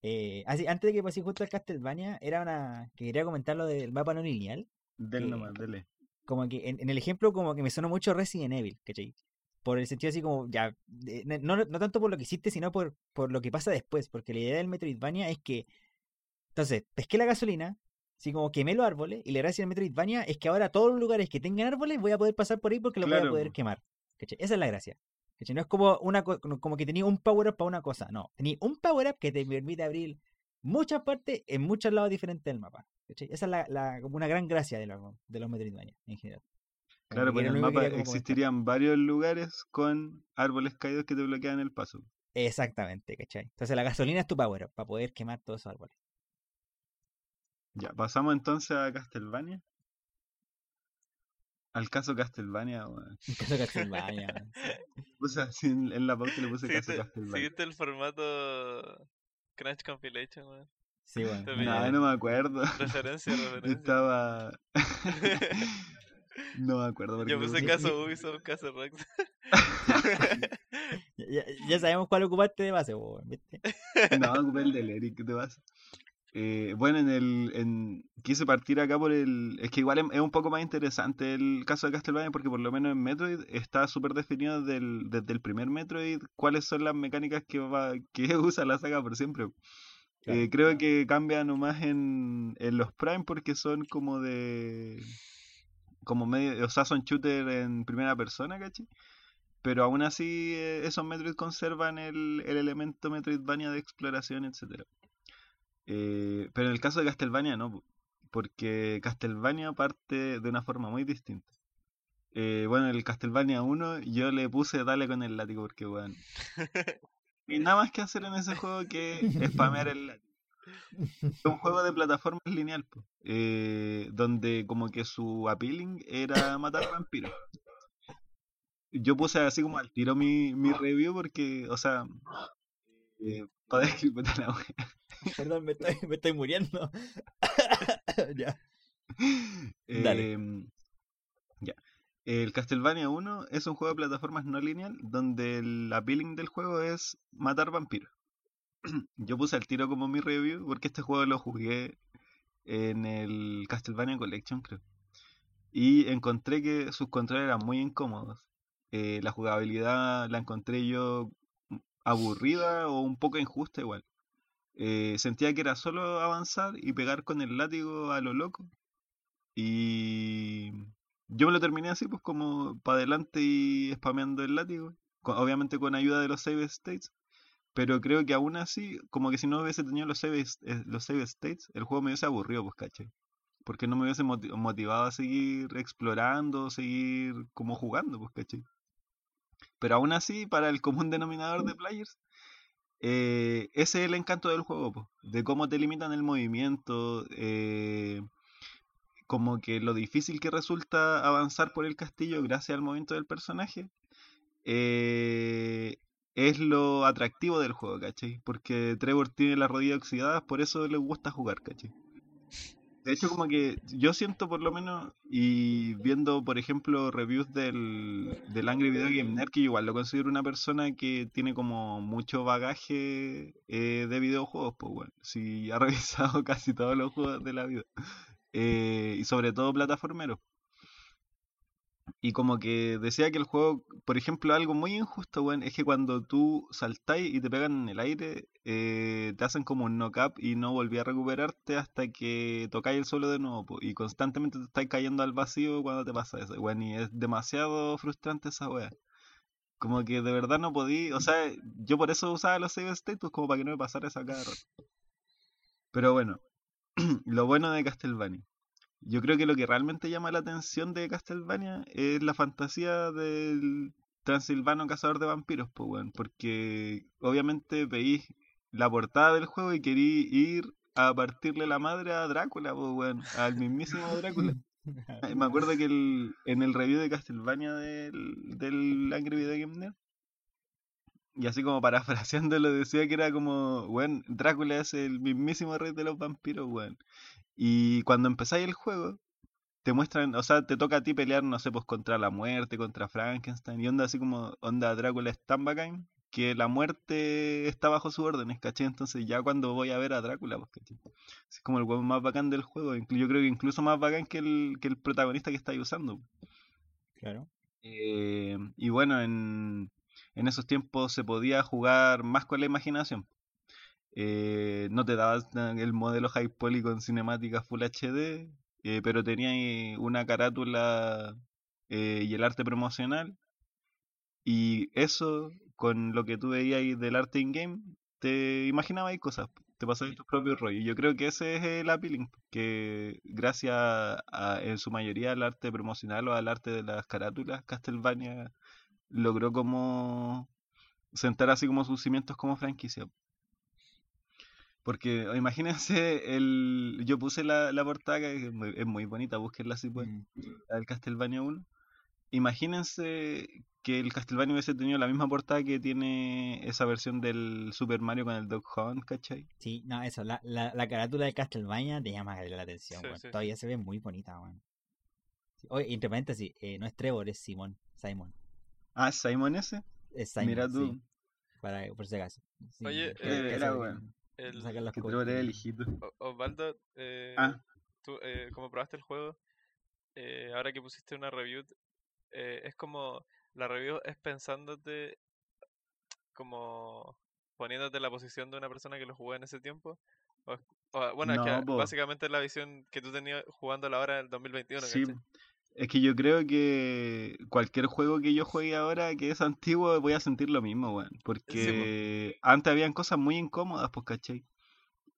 Eh, así, antes de que pasé justo al Castlevania, era una. que quería comentar lo del mapa no lineal. Del nomás, dele. Como que en, en el ejemplo, como que me sonó mucho Resident Evil, ¿cachai? Por el sentido así como, ya. de- no, no, tanto por lo que hiciste, sino por, por lo que pasa después. Porque la idea del Metroidvania es que. Entonces, pesqué la gasolina, así como quemé los árboles, y la gracia del Metroidvania es que ahora todos los lugares que tengan árboles voy a poder pasar por ahí porque los voy a Claro, poder po. quemar. Esa es la gracia. No es como, una, co- como que tenía un power-up para una cosa, no. Tenía un power-up que te permite abrir muchas partes en muchos lados diferentes del mapa. Esa es la, la- como una gran gracia de los, de los Metroidvania en general. Claro, que pues en el mapa comentar. existirían varios lugares con árboles caídos que te bloquean el paso. Exactamente, ¿cachai? Entonces la gasolina es tu power-up para poder quemar todos esos árboles. Ya, pasamos entonces a Castlevania. Al caso Castlevania, weón. En caso Castlevania. weón. Puse así en, en la pauta y le puse caso Seguiste, Castlevania. seguiste el formato Crunch Compilation, weón. Sí, bueno. Te una No, no me acuerdo. Referencia, referencia. Estaba. No me acuerdo. Yo puse caso Ubisoft, caso Rox. Ya, ya- sabemos cuál ocupaste de base, ¿viste? No, ocupé el del Eric, ¿qué te pasa? Eh, bueno, en el. En... Quise partir acá por el. Es que igual es, es un poco más interesante el caso de Castlevania porque por lo menos en Metroid está súper definido del, desde el primer Metroid cuáles son las mecánicas que, va, que usa la saga por siempre. Claro. Eh, creo que cambia nomás en, en los Prime porque son como de. Como medio. O sea, son shooter en primera persona, ¿cachai? Pero aún así, eh, esos Metroid conservan el, el elemento Metroidvania de exploración, etcétera. Eh, pero en el caso de Castlevania no, po, porque Castlevania parte de una forma muy distinta. Eh, bueno, en el Castlevania 1 yo le puse dale con el látigo porque, weón. Y nada más que hacer en ese juego que spamear el látigo. Es un juego de plataformas lineal, eh, donde como que su appealing era matar vampiros. Yo puse así como al tiro mi, mi review porque, o sea, eh, para la. Perdón, me estoy, me estoy muriendo. ya. Dale. Em, ya. El Castlevania 1 es un juego de plataformas no lineal donde el appealing del juego es matar vampiros. Yo puse al tiro como mi review porque este juego lo jugué en el Castlevania Collection, creo. Y encontré que sus controles eran muy incómodos. Eh, la jugabilidad la encontré yo aburrida o un poco injusta igual. Eh, sentía que era solo avanzar y pegar con el látigo a lo loco. Y yo me lo terminé así, pues como para adelante y spameando el látigo. co- Obviamente con ayuda de los save states. Pero creo que aún así, como que si no hubiese tenido los save, eh, los save states, el juego me hubiese aburrido, pues caché. Porque no me hubiese moti- motivado a seguir explorando, seguir como jugando, pues caché. Pero aún así, para el común denominador de players, eh, ese es el encanto del juego, po, de cómo te limitan el movimiento, eh, como que lo difícil que resulta avanzar por el castillo gracias al movimiento del personaje, eh, es lo atractivo del juego, ¿cachai? Porque Trevor tiene las rodillas oxidadas, por eso le gusta jugar, ¿cachai? De hecho, como que yo siento por lo menos, y viendo, por ejemplo, reviews del, del Angry Video Game Nerd, que igual lo considero una persona que tiene como mucho bagaje eh, de videojuegos, pues bueno, si ha revisado casi todos los juegos de la vida, eh, y sobre todo plataformeros. Y como que decía que el juego, por ejemplo, algo muy injusto, weón, es que cuando tú saltáis y te pegan en el aire, eh, te hacen como un knock-up y no volví a recuperarte hasta que tocáis el suelo de nuevo, y constantemente te estáis cayendo al vacío cuando te pasa eso, weón, y es demasiado frustrante esa wea. Como que de verdad no podí, o sea, yo por eso usaba los save status como para que no me pasara esa cada rato. Pero bueno, lo bueno de Castlevania. Yo creo que lo que realmente llama la atención de Castlevania es la fantasía del transilvano cazador de vampiros, pues, weón. Porque obviamente veis la portada del juego y querí ir a partirle la madre a Drácula, pues, weón. Al mismísimo Drácula. Me acuerdo que el, en el review de Castlevania del, del Angry Video Game Nerd, y así como parafraseándolo, decía que era como, weón, Drácula es el mismísimo rey de los vampiros, weón. Y cuando empezáis el juego, te muestran, o sea, te toca a ti pelear, no sé, pues contra la muerte, contra Frankenstein, y onda así como, onda Drácula es tan bacán que la muerte está bajo sus órdenes, ¿cachai? Entonces ya cuando voy a ver a Drácula, pues, ¿cachai? Es como el weón más bacán del juego, yo creo que incluso más bacán que el, que el protagonista que estáis usando. Claro. Eh, y bueno, en, en esos tiempos se podía jugar más con la imaginación. Eh, no te dabas na- el modelo High Poly con cinemática Full HD, eh, pero tenía ahí una carátula eh, y el arte promocional. Y eso, con lo que tú veías del arte in-game, te imaginabas cosas, te pasabas tus propios rollos. Yo creo que ese es el appealing, que gracias a, en su mayoría al arte promocional o al arte de las carátulas, Castlevania logró como sentar así como sus cimientos como franquicia. Porque imagínense, el, yo puse la, la portada, que es muy, es muy bonita, búsquenla si pueden, Mm. la del Castlevania 1. Imagínense que el Castlevania hubiese tenido la misma portada que tiene esa versión del Super Mario con el Dog Hunt, ¿cachai? Sí, no, eso, la, la, la carátula de Castlevania te llama la atención, Sí. Todavía se ve muy bonita, weón. Sí, Oye, entre paréntesis, eh, no es Trevor, es Simón, Simon. Ah, Simon ese. Es Simon, Mira tú. sí, para, por si acaso. Oye, eh, era weón. El, las Que Osvaldo, eh, Ah. tú, eh, como probaste el juego, eh, ahora que pusiste una review, eh, es como, la review es pensándote, como poniéndote en la posición de una persona que lo jugó en ese tiempo. O, bueno, es que básicamente es la visión que tú tenías jugando la hora del 2021, Sí, ¿cachai? Es que yo creo que cualquier juego que yo juegue ahora que es antiguo voy a sentir lo mismo, weón. Porque antes habían cosas muy incómodas, pues, ¿cachai?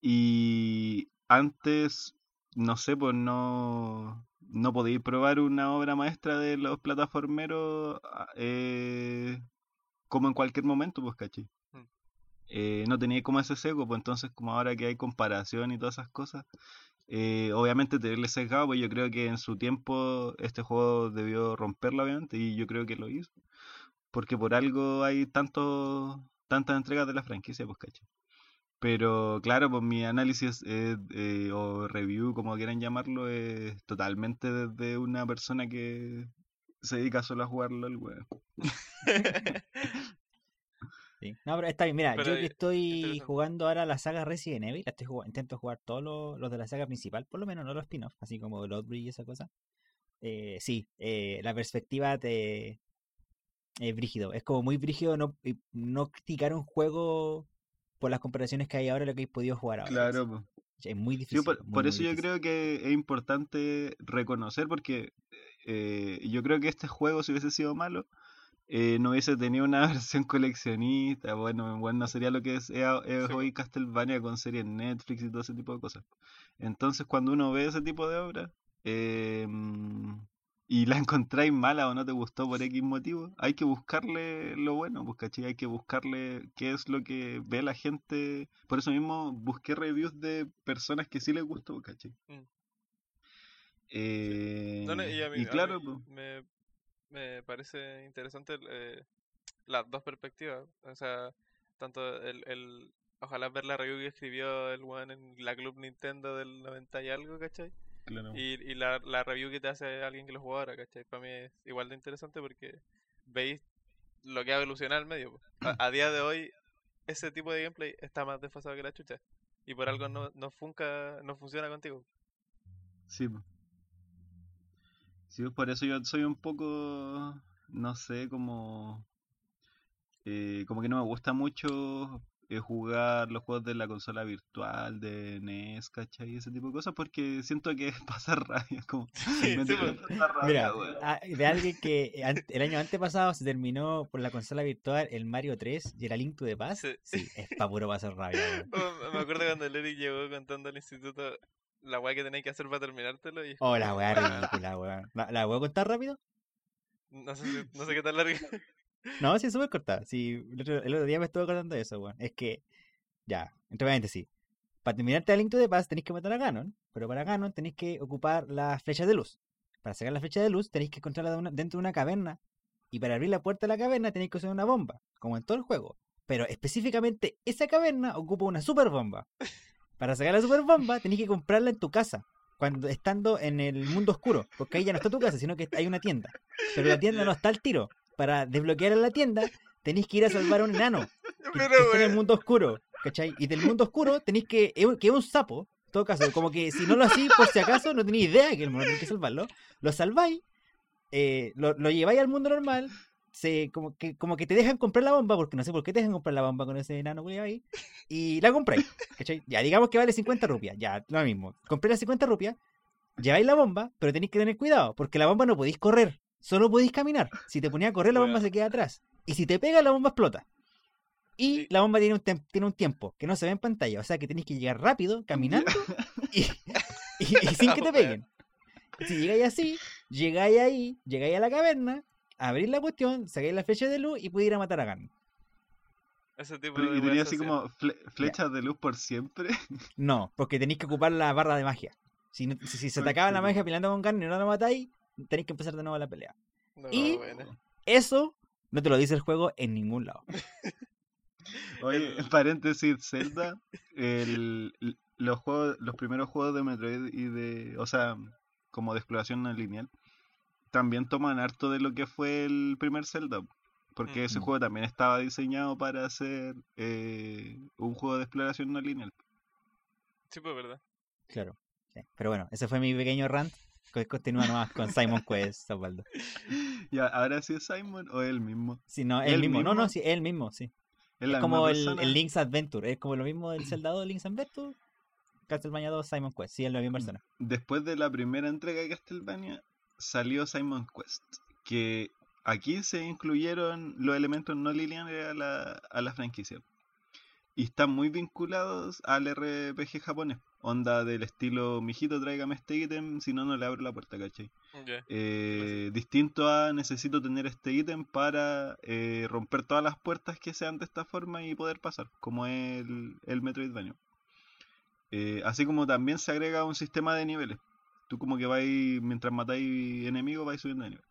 Y antes, no sé, pues no, no podéis probar una obra maestra de los plataformeros ah, eh, como en cualquier momento, pues, ¿cachai? Mm. Eh, no tenía como ese seco, pues entonces como ahora que hay comparación y todas esas cosas, eh, obviamente tenerle sesgado, pues yo creo que en su tiempo este juego debió romperlo, obviamente, y yo creo que lo hizo. Porque por algo hay tanto, tantas entregas de la franquicia, pues. Pero claro, pues mi análisis eh, eh, o review, como quieran llamarlo, es totalmente desde una persona que se dedica solo a jugarlo el weón. Sí. No, pero está bien, mira, Pero, yo que eh, estoy jugando ahora la saga Resident Evil, la estoy jugando, intento jugar todos los, los de la saga principal, por lo menos no los spin-offs, así como Bloodbridge y esa cosa. Eh, sí, eh, la perspectiva te es brígido, es como muy brígido no, no criticar un juego por las comparaciones que hay ahora lo que he podido jugar ahora. Claro, es, pues. es muy difícil. por, muy, por muy eso yo difícil. creo que es importante reconocer, porque eh, yo creo que este juego, si hubiese sido malo, eh, no hubiese tenido una versión coleccionista, bueno, bueno, no sería lo que es, es, es Sí, hoy Castlevania con series Netflix y todo ese tipo de cosas. Entonces, cuando uno ve ese tipo de obras eh, y la encontráis mala o no te gustó por X motivo, hay que buscarle lo bueno, pues, ¿cachai? Hay que buscarle qué es lo que ve la gente. Por eso mismo busqué reviews de personas que sí les gustó, ¿cachai? Mm. Eh, No, no, y a mí, y a claro, mí pues, me, me parece interesante eh, las dos perspectivas. O sea, tanto el, el ojalá ver la review que escribió el weón en la Club Nintendo del 90 y algo, ¿cachai? claro. Y, y la, la review que te hace alguien que lo jugó ahora, ¿cachai? Para mí es igual de interesante porque veis lo que ha evolucionado el medio. A, a día de hoy, ese tipo de gameplay está más desfasado que la chucha. Y por algo no, no, funca, no funciona contigo. Sí. Sí, pues, por eso yo soy un poco, no sé, como, eh, como que no me gusta mucho eh, jugar los juegos de la consola virtual, de NES, ¿cachai? Ese tipo de cosas, porque siento que pasa rabia, como, Sí, sí, rabia, Mira, weón. ah, de alguien que an- el año antepasado se terminó por la consola virtual el Mario 3 y era Link to the Past. Sí. Sí, es pa' puro pasar rabia, weón. Oh, Me acuerdo cuando Eric llegó contando al instituto la weá que tenéis que hacer para terminártelo y Oh, la weá "Ah, ridícula, weón. ¿La, la voy a contar rápido? no sé, si- no sé qué tan largo. No, sí, es súper corta. Sí, el otro, el otro día me estuve contando eso, weón. Es que, ya, entre paréntesis. para terminarte el Link to the Past tenéis que matar a Ganon, pero para Ganon tenéis que ocupar las flechas de luz. Para sacar la flecha de luz tenéis que encontrarla de una- dentro de una caverna. Y para abrir la puerta de la caverna tenéis que usar una bomba, como en todo el juego. Pero específicamente esa caverna ocupa una super bomba. Para sacar la super bomba tenéis que comprarla en tu casa. Cuando estando en el mundo oscuro. Porque ahí ya no está tu casa, sino que hay una tienda. Pero la tienda no está al tiro. Para desbloquear la tienda tenéis que ir a salvar a un enano que, Pero, que está en el mundo oscuro, ¿cachai? Y del mundo oscuro tenéis que, que es un sapo, en todo caso, como que si no lo hacéis por si acaso, no tenéis idea que el mono tiene que salvarlo, lo salváis, eh, lo, lo lleváis al mundo normal, se, como, que, como que te dejan comprar la bomba, porque no sé por qué te dejan comprar la bomba con ese enano culiao ahí, y la compráis, ¿cachai? Ya, digamos que vale 50 rupias, ya, lo mismo, compré las 50 rupias, lleváis la bomba, pero tenéis que tener cuidado, porque la bomba no podéis correr, solo podéis caminar, si te ponía a correr la bomba se queda atrás, y si te pega la bomba explota. Y Sí. la bomba tiene un, tiene un tiempo que no se ve en pantalla. O sea que tenéis que llegar rápido, caminando y, y- y sin que te peguen. Si llegáis así, llegáis ahí, llegáis a la caverna, abrís la cuestión, sacáis la flecha de luz y podéis ir a matar a Ganon. Ese tipo de y tenía así como fle- flechas de luz por siempre. No, porque tenéis que ocupar la barra de magia. Si, no- si, si se te acaba la magia peleando con Ganon y no la matáis, tenéis que empezar de nuevo la pelea. No, y-. Eso no te lo dice el juego en ningún lado. Oye, en paréntesis, Zelda, el, los juegos, los primeros juegos de Metroid y de, o sea, como de exploración no lineal, también toman harto de lo que fue el primer Zelda, porque ese Mm. juego también estaba diseñado para ser eh, un juego de exploración no lineal. Sí, pues verdad. Claro. sí. Pero bueno, ese fue mi pequeño rant. Co- Continúa nomás con Simon Quest, Osvaldo. Ya, ahora sí es Simon o él mismo. Sí, no, él ¿Él mismo. No, no, sí, él mismo, sí. Es como el, Link's Adventure. Es como lo mismo del Zelda 2, Link's Adventure. Castlevania 2, Simon Quest. Sí, es la misma persona. Después de la primera entrega de Castlevania, salió Simon Quest, que aquí se incluyeron los elementos no lineales a la, a la franquicia. Y están muy vinculados al RPG japonés. Onda del estilo, mijito, tráigame este ítem, si no, no le abro la puerta, ¿cachai? Eh, distinto a necesito tener este ítem para eh, romper todas las puertas que sean de esta forma y poder pasar, como es el, el Metroidvania. Eh, así como también se agrega un sistema de niveles. Tú como que vais, mientras matáis enemigos, vais subiendo de nivel.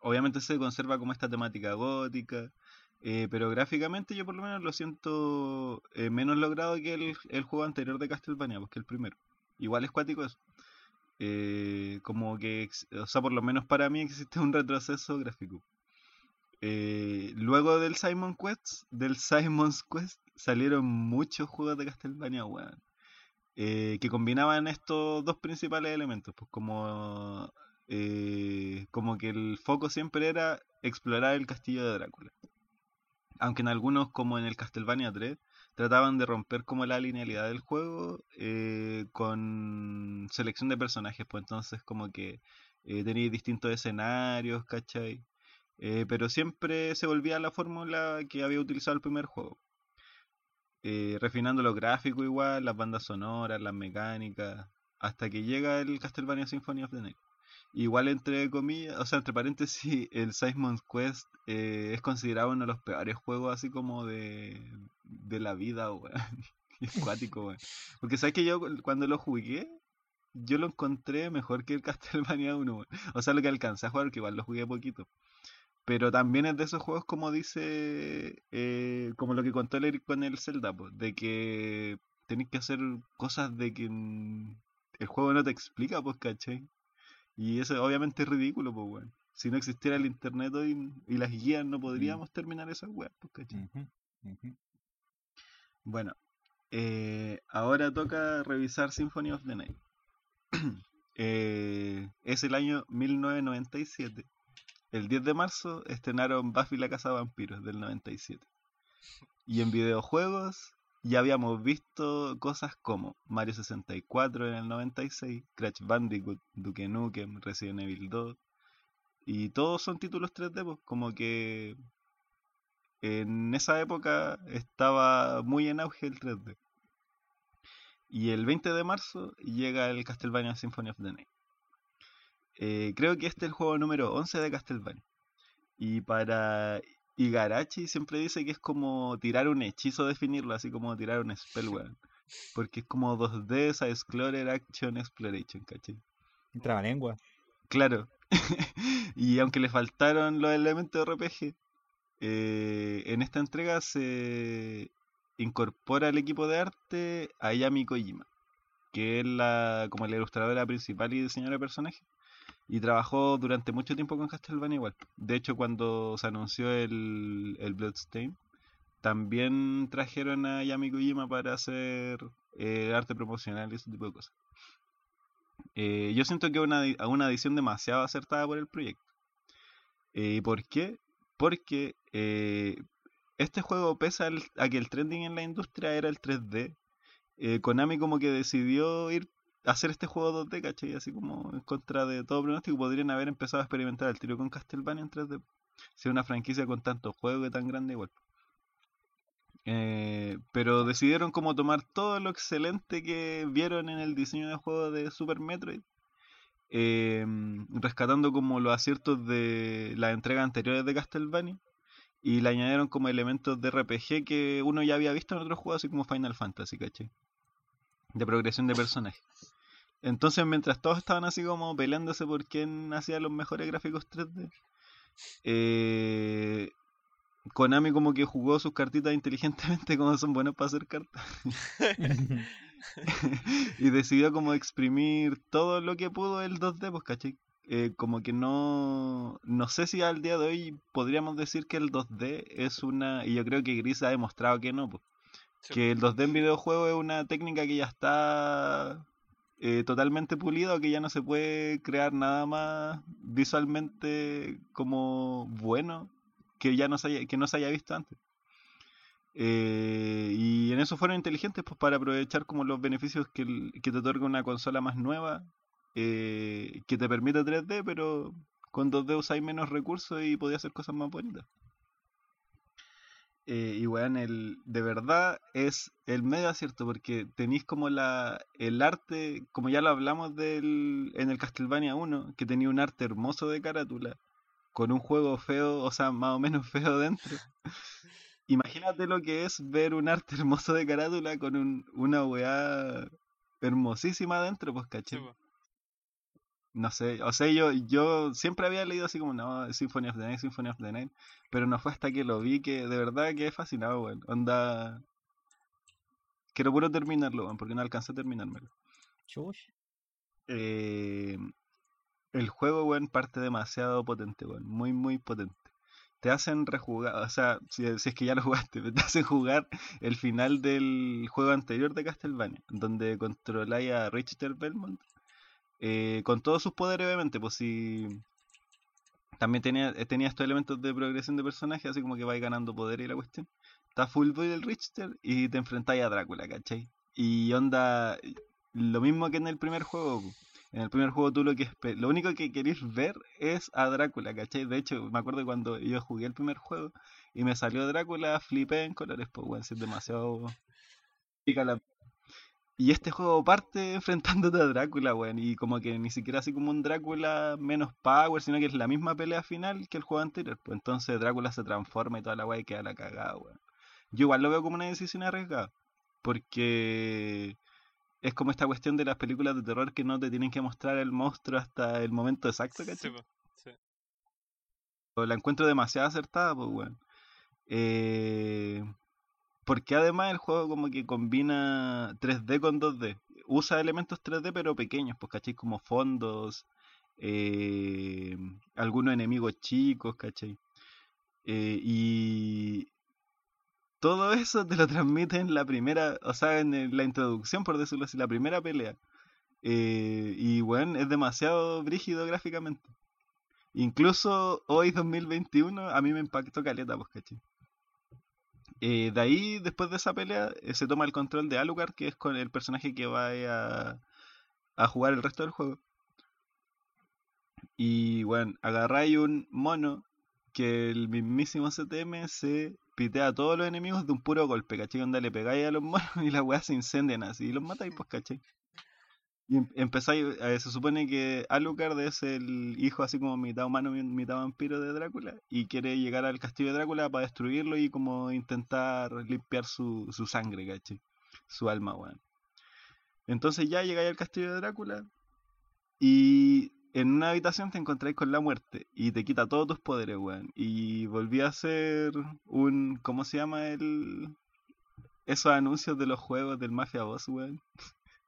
Obviamente se conserva como esta temática gótica, eh, pero gráficamente yo por lo menos lo siento eh, menos logrado que el, el juego anterior de Castlevania, porque el primero. Igual es cuático eso. Eh, como que, o sea, por lo menos para mí existe un retroceso gráfico. Luego del Simon Quest, del Simon's Quest, salieron muchos juegos de Castlevania, weón. Eh, que combinaban estos dos principales elementos, pues como, eh, como que el foco siempre era explorar el castillo de Drácula. Aunque en algunos, como en el Castlevania 3, trataban de romper como la linealidad del juego eh, con selección de personajes, pues entonces como que tenéis distintos escenarios, ¿cachai? Pero siempre se volvía la fórmula que había utilizado el primer juego. Eh, refinando los gráficos igual, las bandas sonoras, las mecánicas, hasta que llega el Castlevania Symphony of the Night. Igual entre comillas, o sea, entre paréntesis, el Simon's Quest eh, es considerado uno de los peores juegos así como de, de la vida, weón. Es cuático. Porque sabes que yo cu- cuando lo jugué, yo lo encontré mejor que el Castlevania 1, weón. O sea, lo que alcancé a jugar, que igual lo jugué poquito. Pero también es de esos juegos como dice, eh, como lo que contó el Eric con el Zelda, po, de que tenés que hacer cosas de que mm, el juego no te explica, pues, ¿cachai? Y eso obviamente es ridículo, pues, weón. Si no existiera el internet hoy y las guías, no podríamos terminar esas weas, pues, ¿cachai? Bueno, eh, ahora toca revisar Symphony of the Night. Eh, es el año 1997. El 10 de marzo estrenaron Buffy la Casa de Vampiros del 97. Y en videojuegos ya habíamos visto cosas como Mario 64 en el 96, Crash Bandicoot, Duke Nukem, Resident Evil 2. Y todos son títulos 3D, pues, como que en esa época estaba muy en auge el 3D. Y el 20 de marzo llega el Castlevania Symphony of the Night. Eh, creo que este es el juego número 11 de Castlevania. Y para Igarashi siempre dice que es como tirar un hechizo definirlo, así como tirar un spell, weón. porque es como 2D, Side Explorer, Action, Exploration, ¿cachai? Entraba lengua. Claro. y aunque le faltaron los elementos de RPG, eh, en esta entrega se incorpora al equipo de arte a Yami Kojima, que es la, como la ilustradora principal y diseñadora de personajes. Y trabajó durante mucho tiempo con Castlevania igual. De hecho, cuando se anunció el, el Bloodstain, también trajeron a Yami Kojima para hacer eh, arte promocional y ese tipo de cosas. Eh, yo siento que es una, una edición demasiado acertada por el proyecto. ¿Y por qué? Porque eh, este juego, pese a que el trending en la industria era el 3D, Konami como que decidió ir hacer este juego 2D, ¿cachai? Así como en contra de todo pronóstico, podrían haber empezado a experimentar el tiro con Castlevania en 3D. Si una franquicia con tanto juego y tan grande igual. Eh, pero decidieron como tomar todo lo excelente que vieron en el diseño de juego de Super Metroid, em, rescatando como los aciertos de las entregas anteriores de Castlevania, y le añadieron como elementos de RPG que uno ya había visto en otros juegos, así como Final Fantasy, ¿caché? De progresión de personajes. Entonces, mientras todos estaban así como peleándose por quién hacía los mejores gráficos 3D, eh, Konami como que jugó sus cartitas inteligentemente como son buenos para hacer cartas. y decidió como exprimir todo lo que pudo el 2D, pues caché. Eh, como que no no sé si al día de hoy podríamos decir que el 2D es una y yo creo que Gris ha demostrado que no pues. Que el 2D en videojuego es una técnica que ya está eh, totalmente pulida o que ya no se puede crear nada más visualmente como bueno que ya no se haya, que no se haya visto antes. Eh, y en eso fueron inteligentes pues para aprovechar como los beneficios que, te otorga una consola más nueva, eh, que te permite 3D, pero con 2D usáis menos recursos y podía hacer cosas más bonitas. Eh, y bueno, el, de verdad es el medio acierto porque tenéis como la, el arte, como ya lo hablamos del, en el Castlevania 1, que tenía un arte hermoso de carátula, con un juego feo, o sea, más o menos feo dentro. Imagínate lo que es ver un arte hermoso de carátula con un, una weá hermosísima adentro, pues caché. No sé, o sea, yo, yo siempre había leído así como, no, Symphony of the Night, Symphony of the Night, pero no fue hasta que lo vi que de verdad que fascinado, weón. Onda. Quiero puro terminarlo, weón, porque no alcancé a terminármelo. Eh, el juego, weón, parte demasiado potente, weón. Muy, muy potente. Te hacen rejugar, o sea, si, es que ya lo jugaste, te hacen jugar el final del juego anterior de Castlevania, donde controláis a Richter Belmont. Eh, con todos sus poderes, obviamente, pues si. También tenía, eh, tenía estos elementos de progresión de personaje, así como que vais ganando poder y la cuestión. Está full boy el Richter y te enfrentáis a Drácula, ¿cachai? Y onda. Lo mismo que en el primer juego. En el primer juego tú lo que lo único que querés ver es a Drácula, ¿cachai? De hecho, me acuerdo cuando yo jugué el primer juego y me salió Drácula, flipé en colores, pues bueno, es demasiado Y este juego parte enfrentándote a Drácula, weón. Y como que ni siquiera así como un Drácula menos power, sino que es la misma pelea final que el juego anterior. Pues entonces Drácula se transforma y toda la weá y queda la cagada, weón. Yo igual lo veo como una decisión arriesgada. Porque es como esta cuestión de las películas de terror que no te tienen que mostrar el monstruo hasta el momento exacto, ¿cachai? Sí, sí. La encuentro demasiado acertada, pues, weón. Eh, porque además el juego como que combina 3D con 2D. Usa elementos 3D pero pequeños, pues, ¿cachai? Como fondos, eh, algunos enemigos chicos, ¿cachai? Eh, y, todo eso te lo transmite en la primera, o sea, en la introducción, por decirlo así, la primera pelea. Eh, y bueno, es demasiado brígido gráficamente. Incluso hoy, 2021, a mí me impactó caleta, pues, caché. Eh, de ahí, después de esa pelea, eh, se toma el control de Alucard, que es con el personaje que va a, a jugar el resto del juego. Y bueno, agarráis un mono que el mismísimo CTM se pitea a todos los enemigos de un puro golpe, ¿cachai? Onda le pegáis a los monos y las weas se incendian así y los matáis, pues, ¿cachai? Y em, empezáis, eh, se supone que Alucard es el hijo así como mitad humano, mitad vampiro de Drácula y quiere llegar al castillo de Drácula para destruirlo y como intentar limpiar su, su sangre, ¿cachai? su alma, weón. Entonces ya llegáis al castillo de Drácula y en una habitación te encontráis con la muerte y te quita todos tus poderes, weón. Y volví a ser un. ¿Cómo se llama el. Esos anuncios de los juegos del Mafia Boss, weón?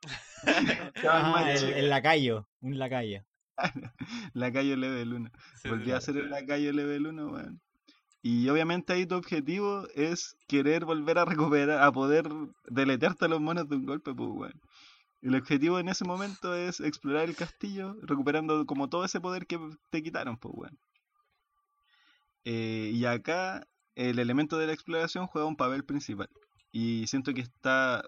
Ah, el, el lacayo, un lacayo. lacayo level 1. Sí, Volví a ser el lacayo level 1, weón. Y obviamente ahí tu objetivo es querer volver a recuperar, a poder deletearte a los monos de un golpe, pues, weón. El objetivo en ese momento es explorar el castillo, recuperando como todo ese poder que te quitaron, pues, weón. Eh, y acá el elemento de la exploración juega un papel principal. Y siento que está,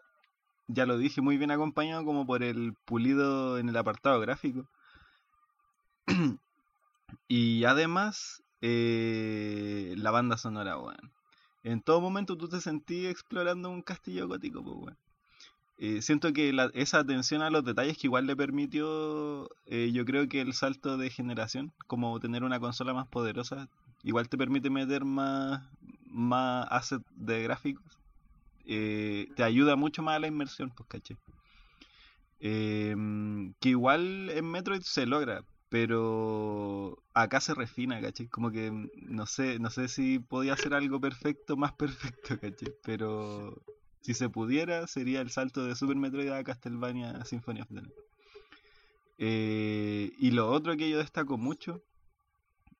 ya lo dije, muy bien acompañado como por el pulido en el apartado gráfico. y además, eh, la banda sonora, weón. En todo momento tú te sentí explorando un castillo gótico, pues, weón. Eh, siento que la- esa atención a los detalles que igual le permitió, eh, yo creo que el salto de generación, como tener una consola más poderosa, igual te permite meter más, más assets de gráficos. Eh, te ayuda mucho más a la inmersión, pues, caché. Em, que igual en Metroid se logra, pero acá se refina, ¿cachai? Como que mm, no sé, no sé si podía hacer algo perfecto, más perfecto, ¿cachai? Pero si se pudiera, sería el salto de Super Metroid a Castlevania Symphony of the Night. Eh, y lo otro que yo destaco mucho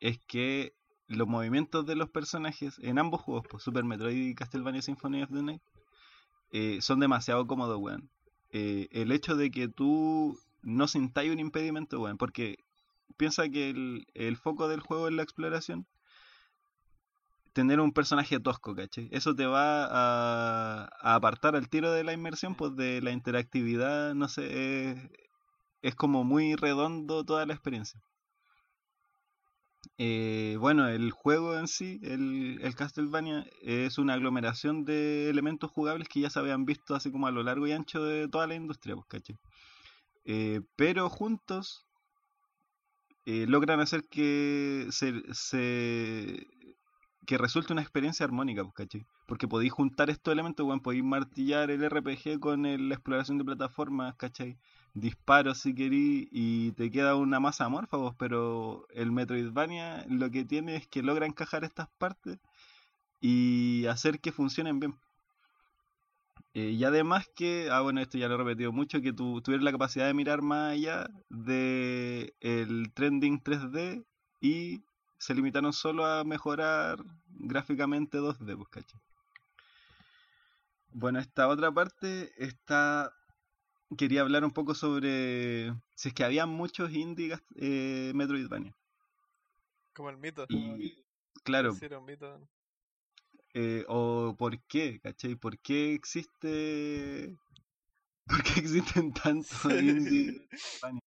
es que los movimientos de los personajes en ambos juegos, pues Super Metroid y Castlevania Symphony of the Night, eh, son demasiado cómodos, weón. Eh, el hecho de que tú no sintáis un impedimento, weón, porque piensa que el, el foco del juego es la exploración. Tener un personaje tosco, ¿cachai? Eso te va a, apartar al tiro de la inmersión, pues de la interactividad, no sé, es como muy redondo toda la experiencia. Eh, bueno, el juego en sí, el, el Castlevania, es una aglomeración de elementos jugables que ya se habían visto así como a lo largo y ancho de toda la industria, pues, ¿cachai? Eh, pero juntos eh, logran hacer que se, que resulte una experiencia armónica, pues, ¿cachai? Porque podéis juntar estos elementos, bueno, podéis martillar el RPG con la exploración de plataformas, ¿cachai? Disparos si querís y te queda una masa amorfa, pues, pero el Metroidvania lo que tiene es que logra encajar estas partes y hacer que funcionen bien. Eh, y además que, ah bueno, esto ya lo he repetido mucho, que tú tuvieras la capacidad de mirar más allá de el trending 3D y se limitaron solo a mejorar gráficamente 2D, pues, ¿cachai? Bueno, esta otra parte está... Quería hablar un poco sobre si es que había muchos indie eh, Metroidvania. Como el mito. Y claro, un mito. eh, o por qué, ¿cachai? ¿Por qué existe... ¿Por qué existen tantos indie Metroidvania?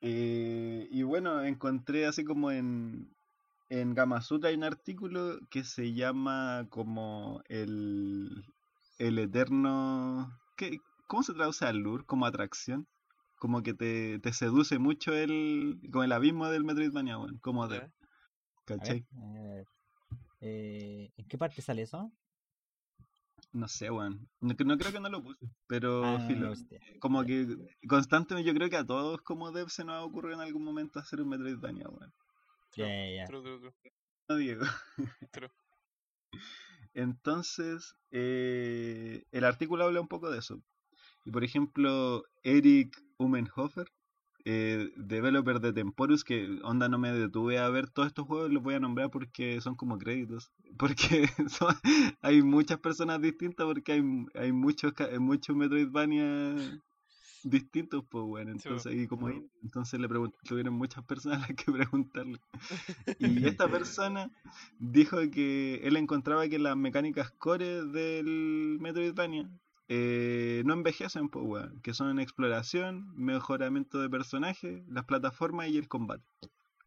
Eh, y bueno, encontré así como en, en Gamasutra hay un artículo que se llama como el, el eterno... ¿qué- ¿Cómo se traduce al lure? Como atracción. Como que te, te seduce mucho el, como el abismo del Metroidvania, weón, como de, Ya. A ver, ¿cachai? a ver. Eh, ¿En qué parte sale eso? No sé, weón. No, no creo que no lo puse, pero Ah, no. Como que constantemente yo creo que a todos como dev se nos ha ocurrido en algún momento hacer un Metroidvania, weón. Ya, ya, ya. True, true, true. No, Diego. True. Entonces, eh, el artículo habla un poco de eso. Y por ejemplo, Eric Umenhofer, eh, developer de Temporus, que onda no me detuve a ver todos estos juegos, los voy a nombrar porque son como créditos. Porque hay muchas personas distintas, porque hay, hay muchos, ca- muchos Metroidvania distintos, pues bueno, Sí, po. entonces, y como ahí, entonces le tuvieron muchas personas a las que preguntarle. Y esta persona dijo que él encontraba que las mecánicas core del Metroidvania eh, no envejecen, pues, weón, que son exploración, mejoramiento de personajes, las plataformas y el combate.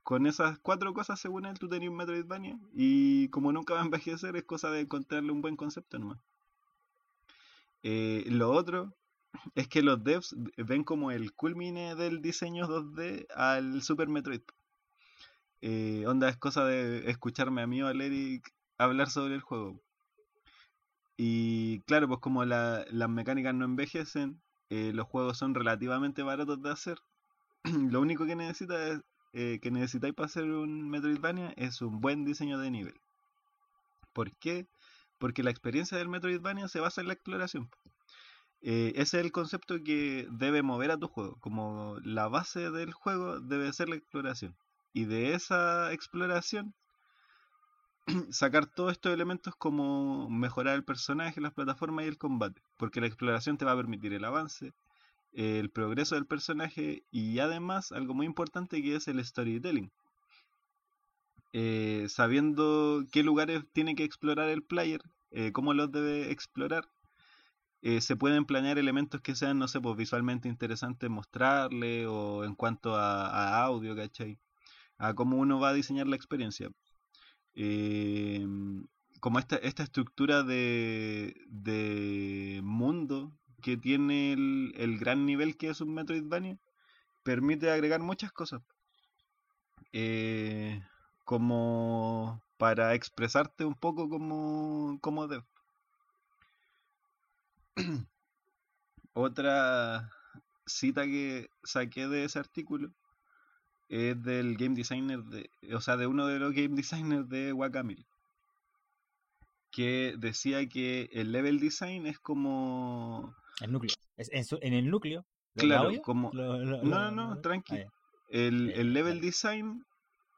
Con esas cuatro cosas, según él, tú tenías un Metroidvania y como nunca va a envejecer, es cosa de encontrarle un buen concepto nomás. Eh, lo otro es que los devs ven como el culmine del diseño 2D al Super Metroid. Eh, onda es cosa de escucharme a mí o al Eric hablar sobre el juego. y claro, pues como la- las mecánicas no envejecen, eh, los juegos son relativamente baratos de hacer. Lo único que necesita es, eh, que necesitáis para hacer un Metroidvania es un buen diseño de nivel. ¿Por qué? Porque la experiencia del Metroidvania se basa en la exploración. Eh, ese es el concepto que debe mover a tu juego. Como la base del juego debe ser la exploración. Y de esa exploración sacar todos estos elementos como mejorar el personaje, las plataformas y el combate. Porque la exploración te va a permitir el avance, el progreso del personaje y además algo muy importante que es el storytelling. Eh, sabiendo qué lugares tiene que explorar el player, eh, cómo los debe explorar, eh, se pueden planear elementos que sean, no sé, pues visualmente interesantes mostrarle o en cuanto a, a audio, ¿cachai? A cómo uno va a diseñar la experiencia. Eh, como esta, esta estructura de, de mundo que tiene el, el gran nivel que es un Metroidvania, permite agregar muchas cosas. Eh, como para expresarte un poco como, como. Otra cita que saqué de ese artículo es del game designer de, o sea, de uno de los game designers de Wakamil, que decía que el level design es como El núcleo. Es- en, su- en el núcleo. ¿lo- Claro, audio? como- Lo- lo- No, no, no, tranqui. ah. El, Eh, el level design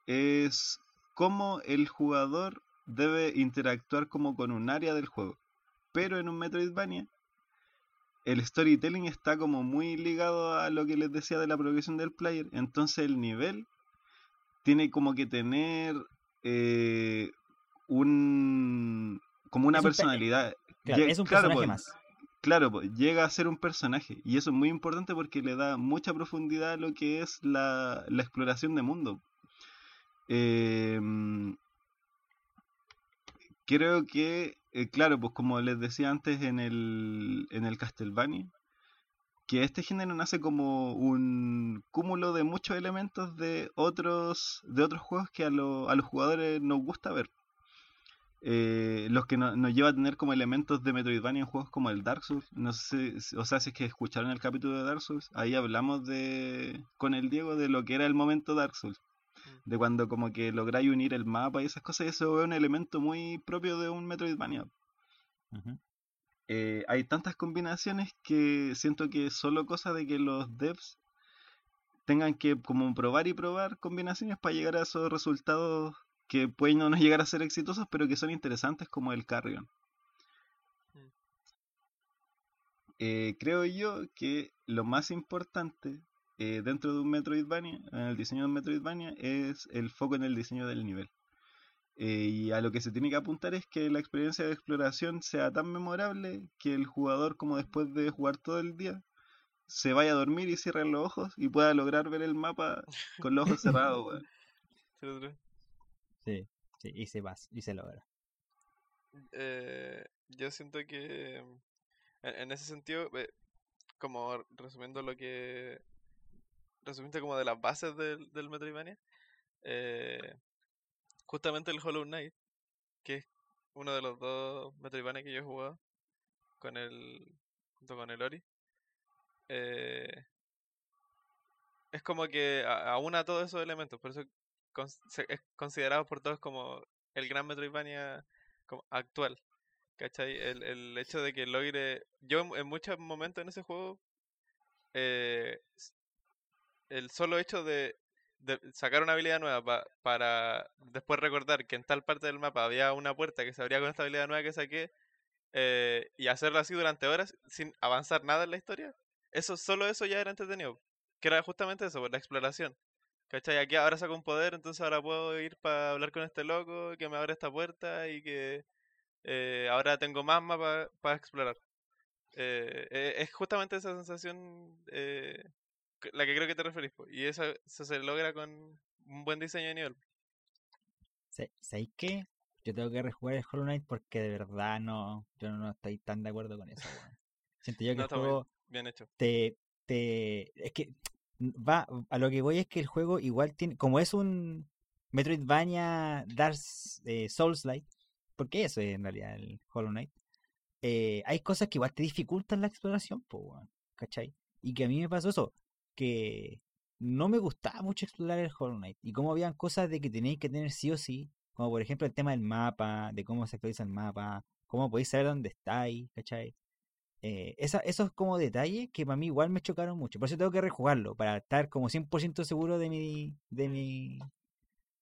es cómo el jugador debe interactuar como con un área del juego. Pero en un Metroidvania, el storytelling está como muy ligado a lo que les decía de la progresión del player. Entonces el nivel tiene como que tener eh, un como una Es un pe- personalidad. Claro, es un claro, personaje pues, más. Claro, pues, llega a ser un personaje y eso es muy importante porque le da mucha profundidad a lo que es la, la exploración de mundo. Eh, creo que, eh, claro, pues como les decía antes en el, en el Castlevania, que este género nace como un cúmulo de muchos elementos de otros, de otros juegos que a, lo- a los jugadores nos gusta ver. Eh, los que no- nos lleva a tener como elementos de Metroidvania en juegos como el Dark Souls. No sé, o sea, si es que escucharon el capítulo de Dark Souls, ahí hablamos de con el Diego de lo que era el momento Dark Souls. De cuando como que lográis unir el mapa y esas cosas, y eso es un elemento muy propio de un Metroidvania. Eh, hay tantas combinaciones que siento que es solo cosa de que los devs tengan que como probar y probar combinaciones para llegar a esos resultados que pueden no no llegar a ser exitosos, pero que son interesantes como el Carrion. Mm. Eh, creo yo que lo más importante eh, dentro de un Metroidvania, en el diseño de un Metroidvania, es el foco en el diseño del nivel. Eh, y a lo que se tiene que apuntar es que la experiencia de exploración sea tan memorable que el jugador, como después de jugar todo el día, se vaya a dormir y cierre los ojos y pueda lograr ver el mapa con los ojos cerrados. weón. Sí. Sí, sí, y se va, y se logra. Eh, yo siento que en, en ese sentido, eh, como resumiendo lo que resumiste como de las bases del, del Metroidvania, eh, justamente el Hollow Knight, que es uno de los dos Metroidvania que yo he jugado con el junto con el Ori, eh, es como que aúna todos esos elementos, por eso es considerado por todos como el gran Metroidvania actual. ¿Cachai? El, el hecho de que logre. Yo en, en muchos momentos en ese juego. eh, el solo hecho de, sacar una habilidad nueva pa- para después recordar que en tal parte del mapa había una puerta que se abría con esta habilidad nueva que saqué. eh, y hacerlo así durante horas sin avanzar nada en la historia. Eso, solo eso ya era entretenido. Que era justamente eso, por la exploración. ¿Cachai? Aquí ahora saco un poder, entonces ahora puedo ir para hablar con este loco, que me abre esta puerta y que eh, ahora tengo más mapas para explorar. Eh, eh, es justamente esa sensación eh, la que creo que te referís. Y eso, eso se logra con un buen diseño de nivel. Sa- ¿Sabéis qué? Yo tengo que rejugar el Hollow Knight porque de verdad no, yo no estoy tan de acuerdo con eso, weón. Siento yo que No, el juego bien hecho. te, te, es que va, a lo que voy es que el juego igual tiene, como es un Metroidvania Dark eh, Souls-like, porque eso es en realidad el Hollow Knight, eh, hay cosas que igual te dificultan la exploración, po, weón, ¿cachai? Y que a mí me pasó eso, que no me gustaba mucho explorar el Hollow Knight. Y como habían cosas de que tenéis que tener sí o sí, como por ejemplo el tema del mapa, de cómo se actualiza el mapa, cómo podéis saber dónde estáis, ¿cachai? Eh, esa- esos como detalles que para mí igual me chocaron mucho. Por eso tengo que rejugarlo, para estar como 100% seguro de mi, de mi,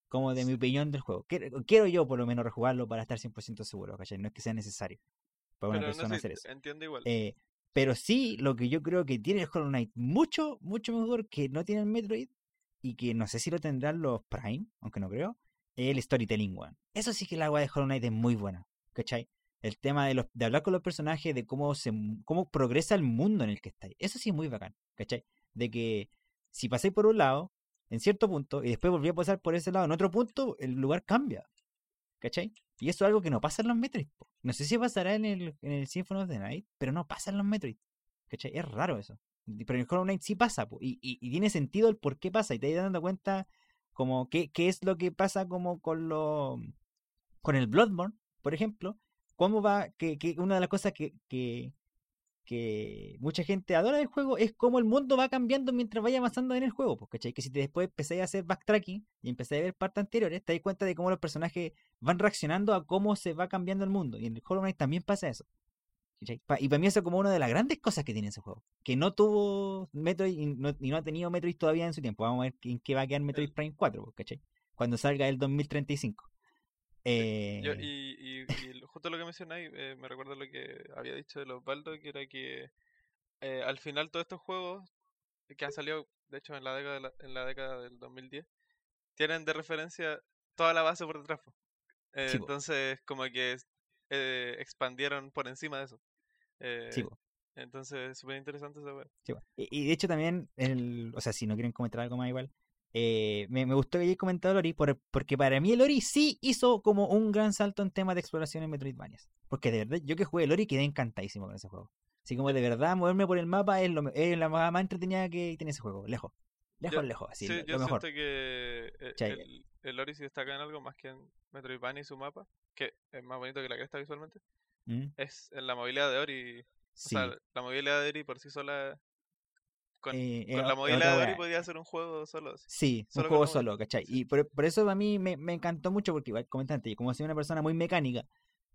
como de mi opinión del juego. Quiero, quiero yo por lo menos rejugarlo para estar 100% seguro, ¿cachai? No es que sea necesario para una Pero no persona sé, hacer eso. entiendo igual. Eh, pero sí, lo que yo creo que tiene el Hollow Knight mucho, mucho mejor que no tiene el Metroid y que no sé si lo tendrán los Prime, aunque no creo, es el storytelling, weón. Eso sí que el agua de Hollow Knight es muy buena, ¿cachai? El tema de, los, de hablar con los personajes, de cómo se cómo progresa el mundo en el que estáis. Eso sí es muy bacán, ¿cachai? De que si pasáis por un lado, en cierto punto, y después volví a pasar por ese lado, en otro punto, el lugar cambia. ¿Cachai? Y eso es algo que no pasa en los Metroid. po. No sé si pasará en el, en el Symphony of the Night, pero no pasa en los Metroid. ¿Cachai? Es raro eso. Pero en el Hollow Knight sí pasa, y- y tiene sentido el por qué pasa, y te vas dando cuenta como qué, qué es lo que pasa como con lo con el Bloodborne, por ejemplo, cómo va, que, que una de las cosas que, que, que mucha gente adora del juego es cómo el mundo va cambiando mientras vaya avanzando en el juego, pues, ¿cachai? Que si te después empecé a hacer backtracking y empecé a ver partes anteriores, te das cuenta de cómo los personajes van reaccionando a cómo se va cambiando el mundo. Y en el Hollow Knight también pasa eso. Y para mí eso es como una de las grandes cosas que tiene ese juego. Que no tuvo Metroid y no, y no ha tenido Metroid todavía en su tiempo. Vamos a ver en qué va a quedar Metroid Prime 4, pues, ¿cachai? Cuando salga el 2035. Eh, Yo- y, y- y justo lo que mencionáis, eh, me recuerda lo que había dicho de los Baldo, que era que eh, al final todos estos juegos que han salido, de hecho, en la década, de la- en la década del 2010, tienen de referencia toda la base por detrás. Eh, Sí, entonces, como que eh, expandieron por encima de eso. Eh, sí, entonces, súper interesante esa wea. Sí, y de hecho también, el, o sea, si no quieren comentar algo más igual, eh, me, me gustó que hayáis comentado el Ori, por- porque para mí el Ori sí hizo como un gran salto en temas de exploración en Metroidvanias. Porque de verdad, yo que jugué el Ori quedé encantadísimo con ese juego. Así como de verdad, moverme por el mapa es, lo, es la más, entretenida que tiene ese juego, lejos. Lejos, Yo- lejos, así, Sí, lo, yo mejor. siento que eh, el, el Ori sí destaca en algo más que en Metroidvania y su mapa, que es más bonito que la cresta visualmente, ¿Mm? es en la movilidad de Ori. Sí. O sea, la movilidad de Ori por sí sola. Con, Eh, con es la otra de wea. podía ser un juego solo. Sí, Solo un juego solo, ¿cachai? Sí. Y por, por eso a mí me, me encantó mucho, porque igual comentante, como soy una persona muy mecánica,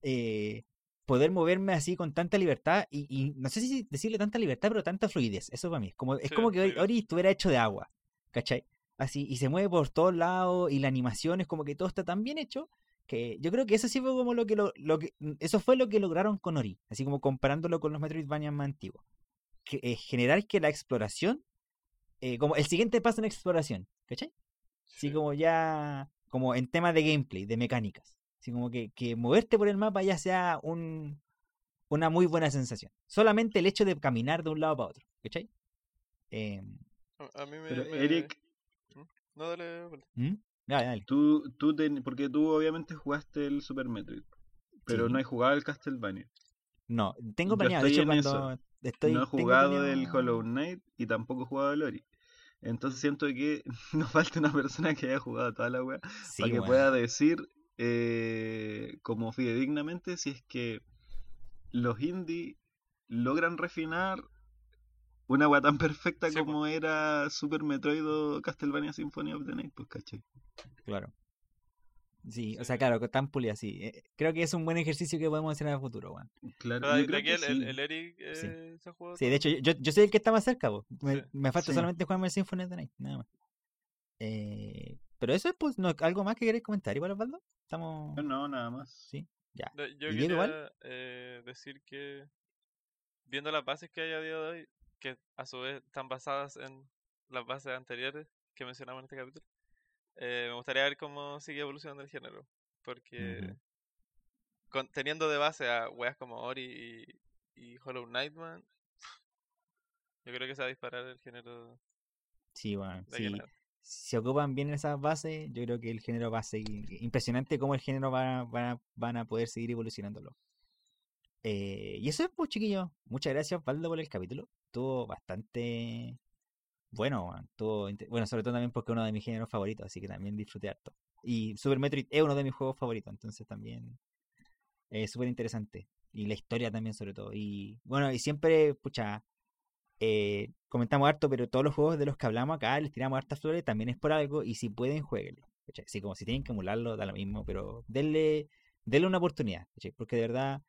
eh, poder moverme así con tanta libertad, y, y no sé si decirle tanta libertad, pero tanta fluidez, eso para mí, es como, es Sí, como que Ori. Ori estuviera hecho de agua, ¿cachai? Así, y se mueve por todos lados, y la animación es como que todo está tan bien hecho, que yo creo que eso sí fue como lo que, lo, lo que eso fue lo que lograron con Ori, así como comparándolo con los Metroidvania más antiguos. Que, eh, generar que la exploración, eh, como el siguiente paso en exploración, ¿cachai? Así Sí. como ya, como en temas de gameplay, de mecánicas. Así como que, que moverte por el mapa ya sea un, una muy buena sensación. Solamente el hecho de caminar de un lado para otro, ¿cachai? Em, A, mí me. Pero me- Eric, No, dale. dale. ¿Mm? Dale, dale. tú, tú ten- porque tú obviamente jugaste el Super Metroid, pero Sí. no has jugado el Castlevania. No, tengo planeado, de hecho cuando eso. Estoy... no he jugado el Hollow Knight y tampoco he jugado el Ori. Entonces siento que nos falta una persona que haya jugado toda la Sí, para que pueda decir eh, como fidedignamente si es que los indie logran refinar una wea tan perfecta Sí, como era Super Metroid o Castlevania Symphony of the Night, pues cachai. Claro. Sí, o Sí. sea, claro, tan pulida, sí. Eh, creo que es un buen ejercicio que podemos hacer en el futuro, weón. Claro, Pero yo creo aquí que el, sí. Eric Sí. eh, se jugó. Sí, de hecho, yo, yo soy el que está más cerca, po. Me, Sí. me falta Sí. solamente jugarme el Symphony of the Night, nada más. Eh, pero eso es, pues, no, ¿algo más que queréis comentar igual, Osvaldo? Estamos... No, nada más. Sí, ya. No, Yo quería eh, decir que viendo las bases que hay a día de hoy, que a su vez están basadas en las bases anteriores que mencionamos en este capítulo, eh, me gustaría ver cómo sigue evolucionando el género. Porque con- teniendo de base a weas como Ori y, y Hollow Knight, man, yo creo que se va a disparar el género Sí, bueno, sí. Si se ocupan bien esas bases, yo creo que el género va a seguir. Impresionante cómo el género va, va- van a poder seguir evolucionándolo. Eh, y eso es, pues, chiquillos. Muchas gracias, Osvaldo, por el capítulo. Estuvo bastante bueno. Estuvo inte- bueno, sobre todo también porque es uno de mis géneros favoritos, así que también disfruté harto. Y Super Metroid es uno de mis juegos favoritos, entonces también es súper interesante. Y la historia también, sobre todo. Y bueno, y siempre, pucha, eh, comentamos harto, pero todos los juegos de los que hablamos acá les tiramos hartas flores, también es por algo. Y si pueden, jueguenlo. Así como si tienen que emularlo, da lo mismo, pero denle, denle una oportunidad. Porque de verdad,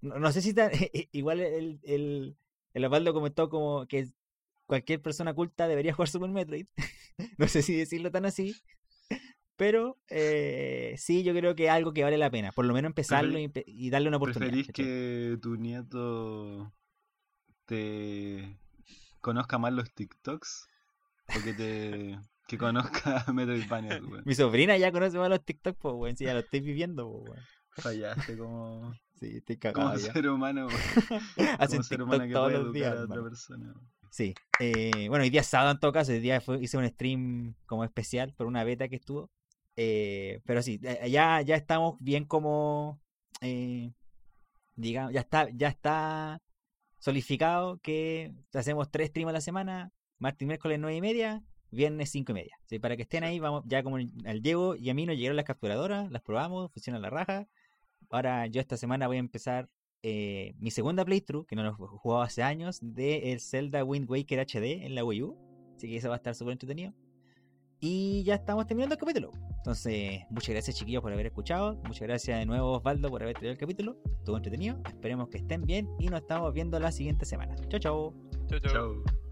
no, no sé si igual el, el, el Osvaldo comentó como que cualquier persona culta debería jugar Super Metroid. no sé si decirlo tan así. Pero eh, sí, yo creo que es algo que vale la pena. Por lo menos empezarlo y, darle una oportunidad. ¿Preferís que tu nieto te conozca más los TikToks? ¿O que te que conozca Metroidvania, weón? Mi sobrina ya conoce más los TikTok, pues, weón. Si ya lo estoy viviendo, pues, weón. Fallaste como, Sí, estoy como cagado ya. ser humano. Hacen Como ser humano que puede educar días, a otra persona. weón. Sí. Eh, bueno, hoy día sábado en todo caso. Hoy día fue- hice un stream como especial por una beta que estuvo. Eh, pero sí, ya, ya estamos bien como. eh, digamos, ya está, ya está solidificado que hacemos tres streams a la semana. Martes y miércoles nueve y media, viernes cinco y media. Sí, para que estén ahí, vamos, ya como al Diego y a mí nos llegaron las capturadoras, las probamos, funcionan la raja. Ahora yo esta semana voy a empezar eh, mi segunda playthrough, que no lo he jugado hace años, de el Zelda Wind Waker HD en la Wii U. Así que eso va a estar súper entretenido. Y ya estamos terminando el capítulo. Entonces, muchas gracias chiquillos por haber escuchado. Muchas gracias de nuevo Osvaldo por haber traído el capítulo. Estuvo entretenido. Esperemos que estén bien y nos estamos viendo la siguiente semana. Chao, chao. Chau, chau. Chao.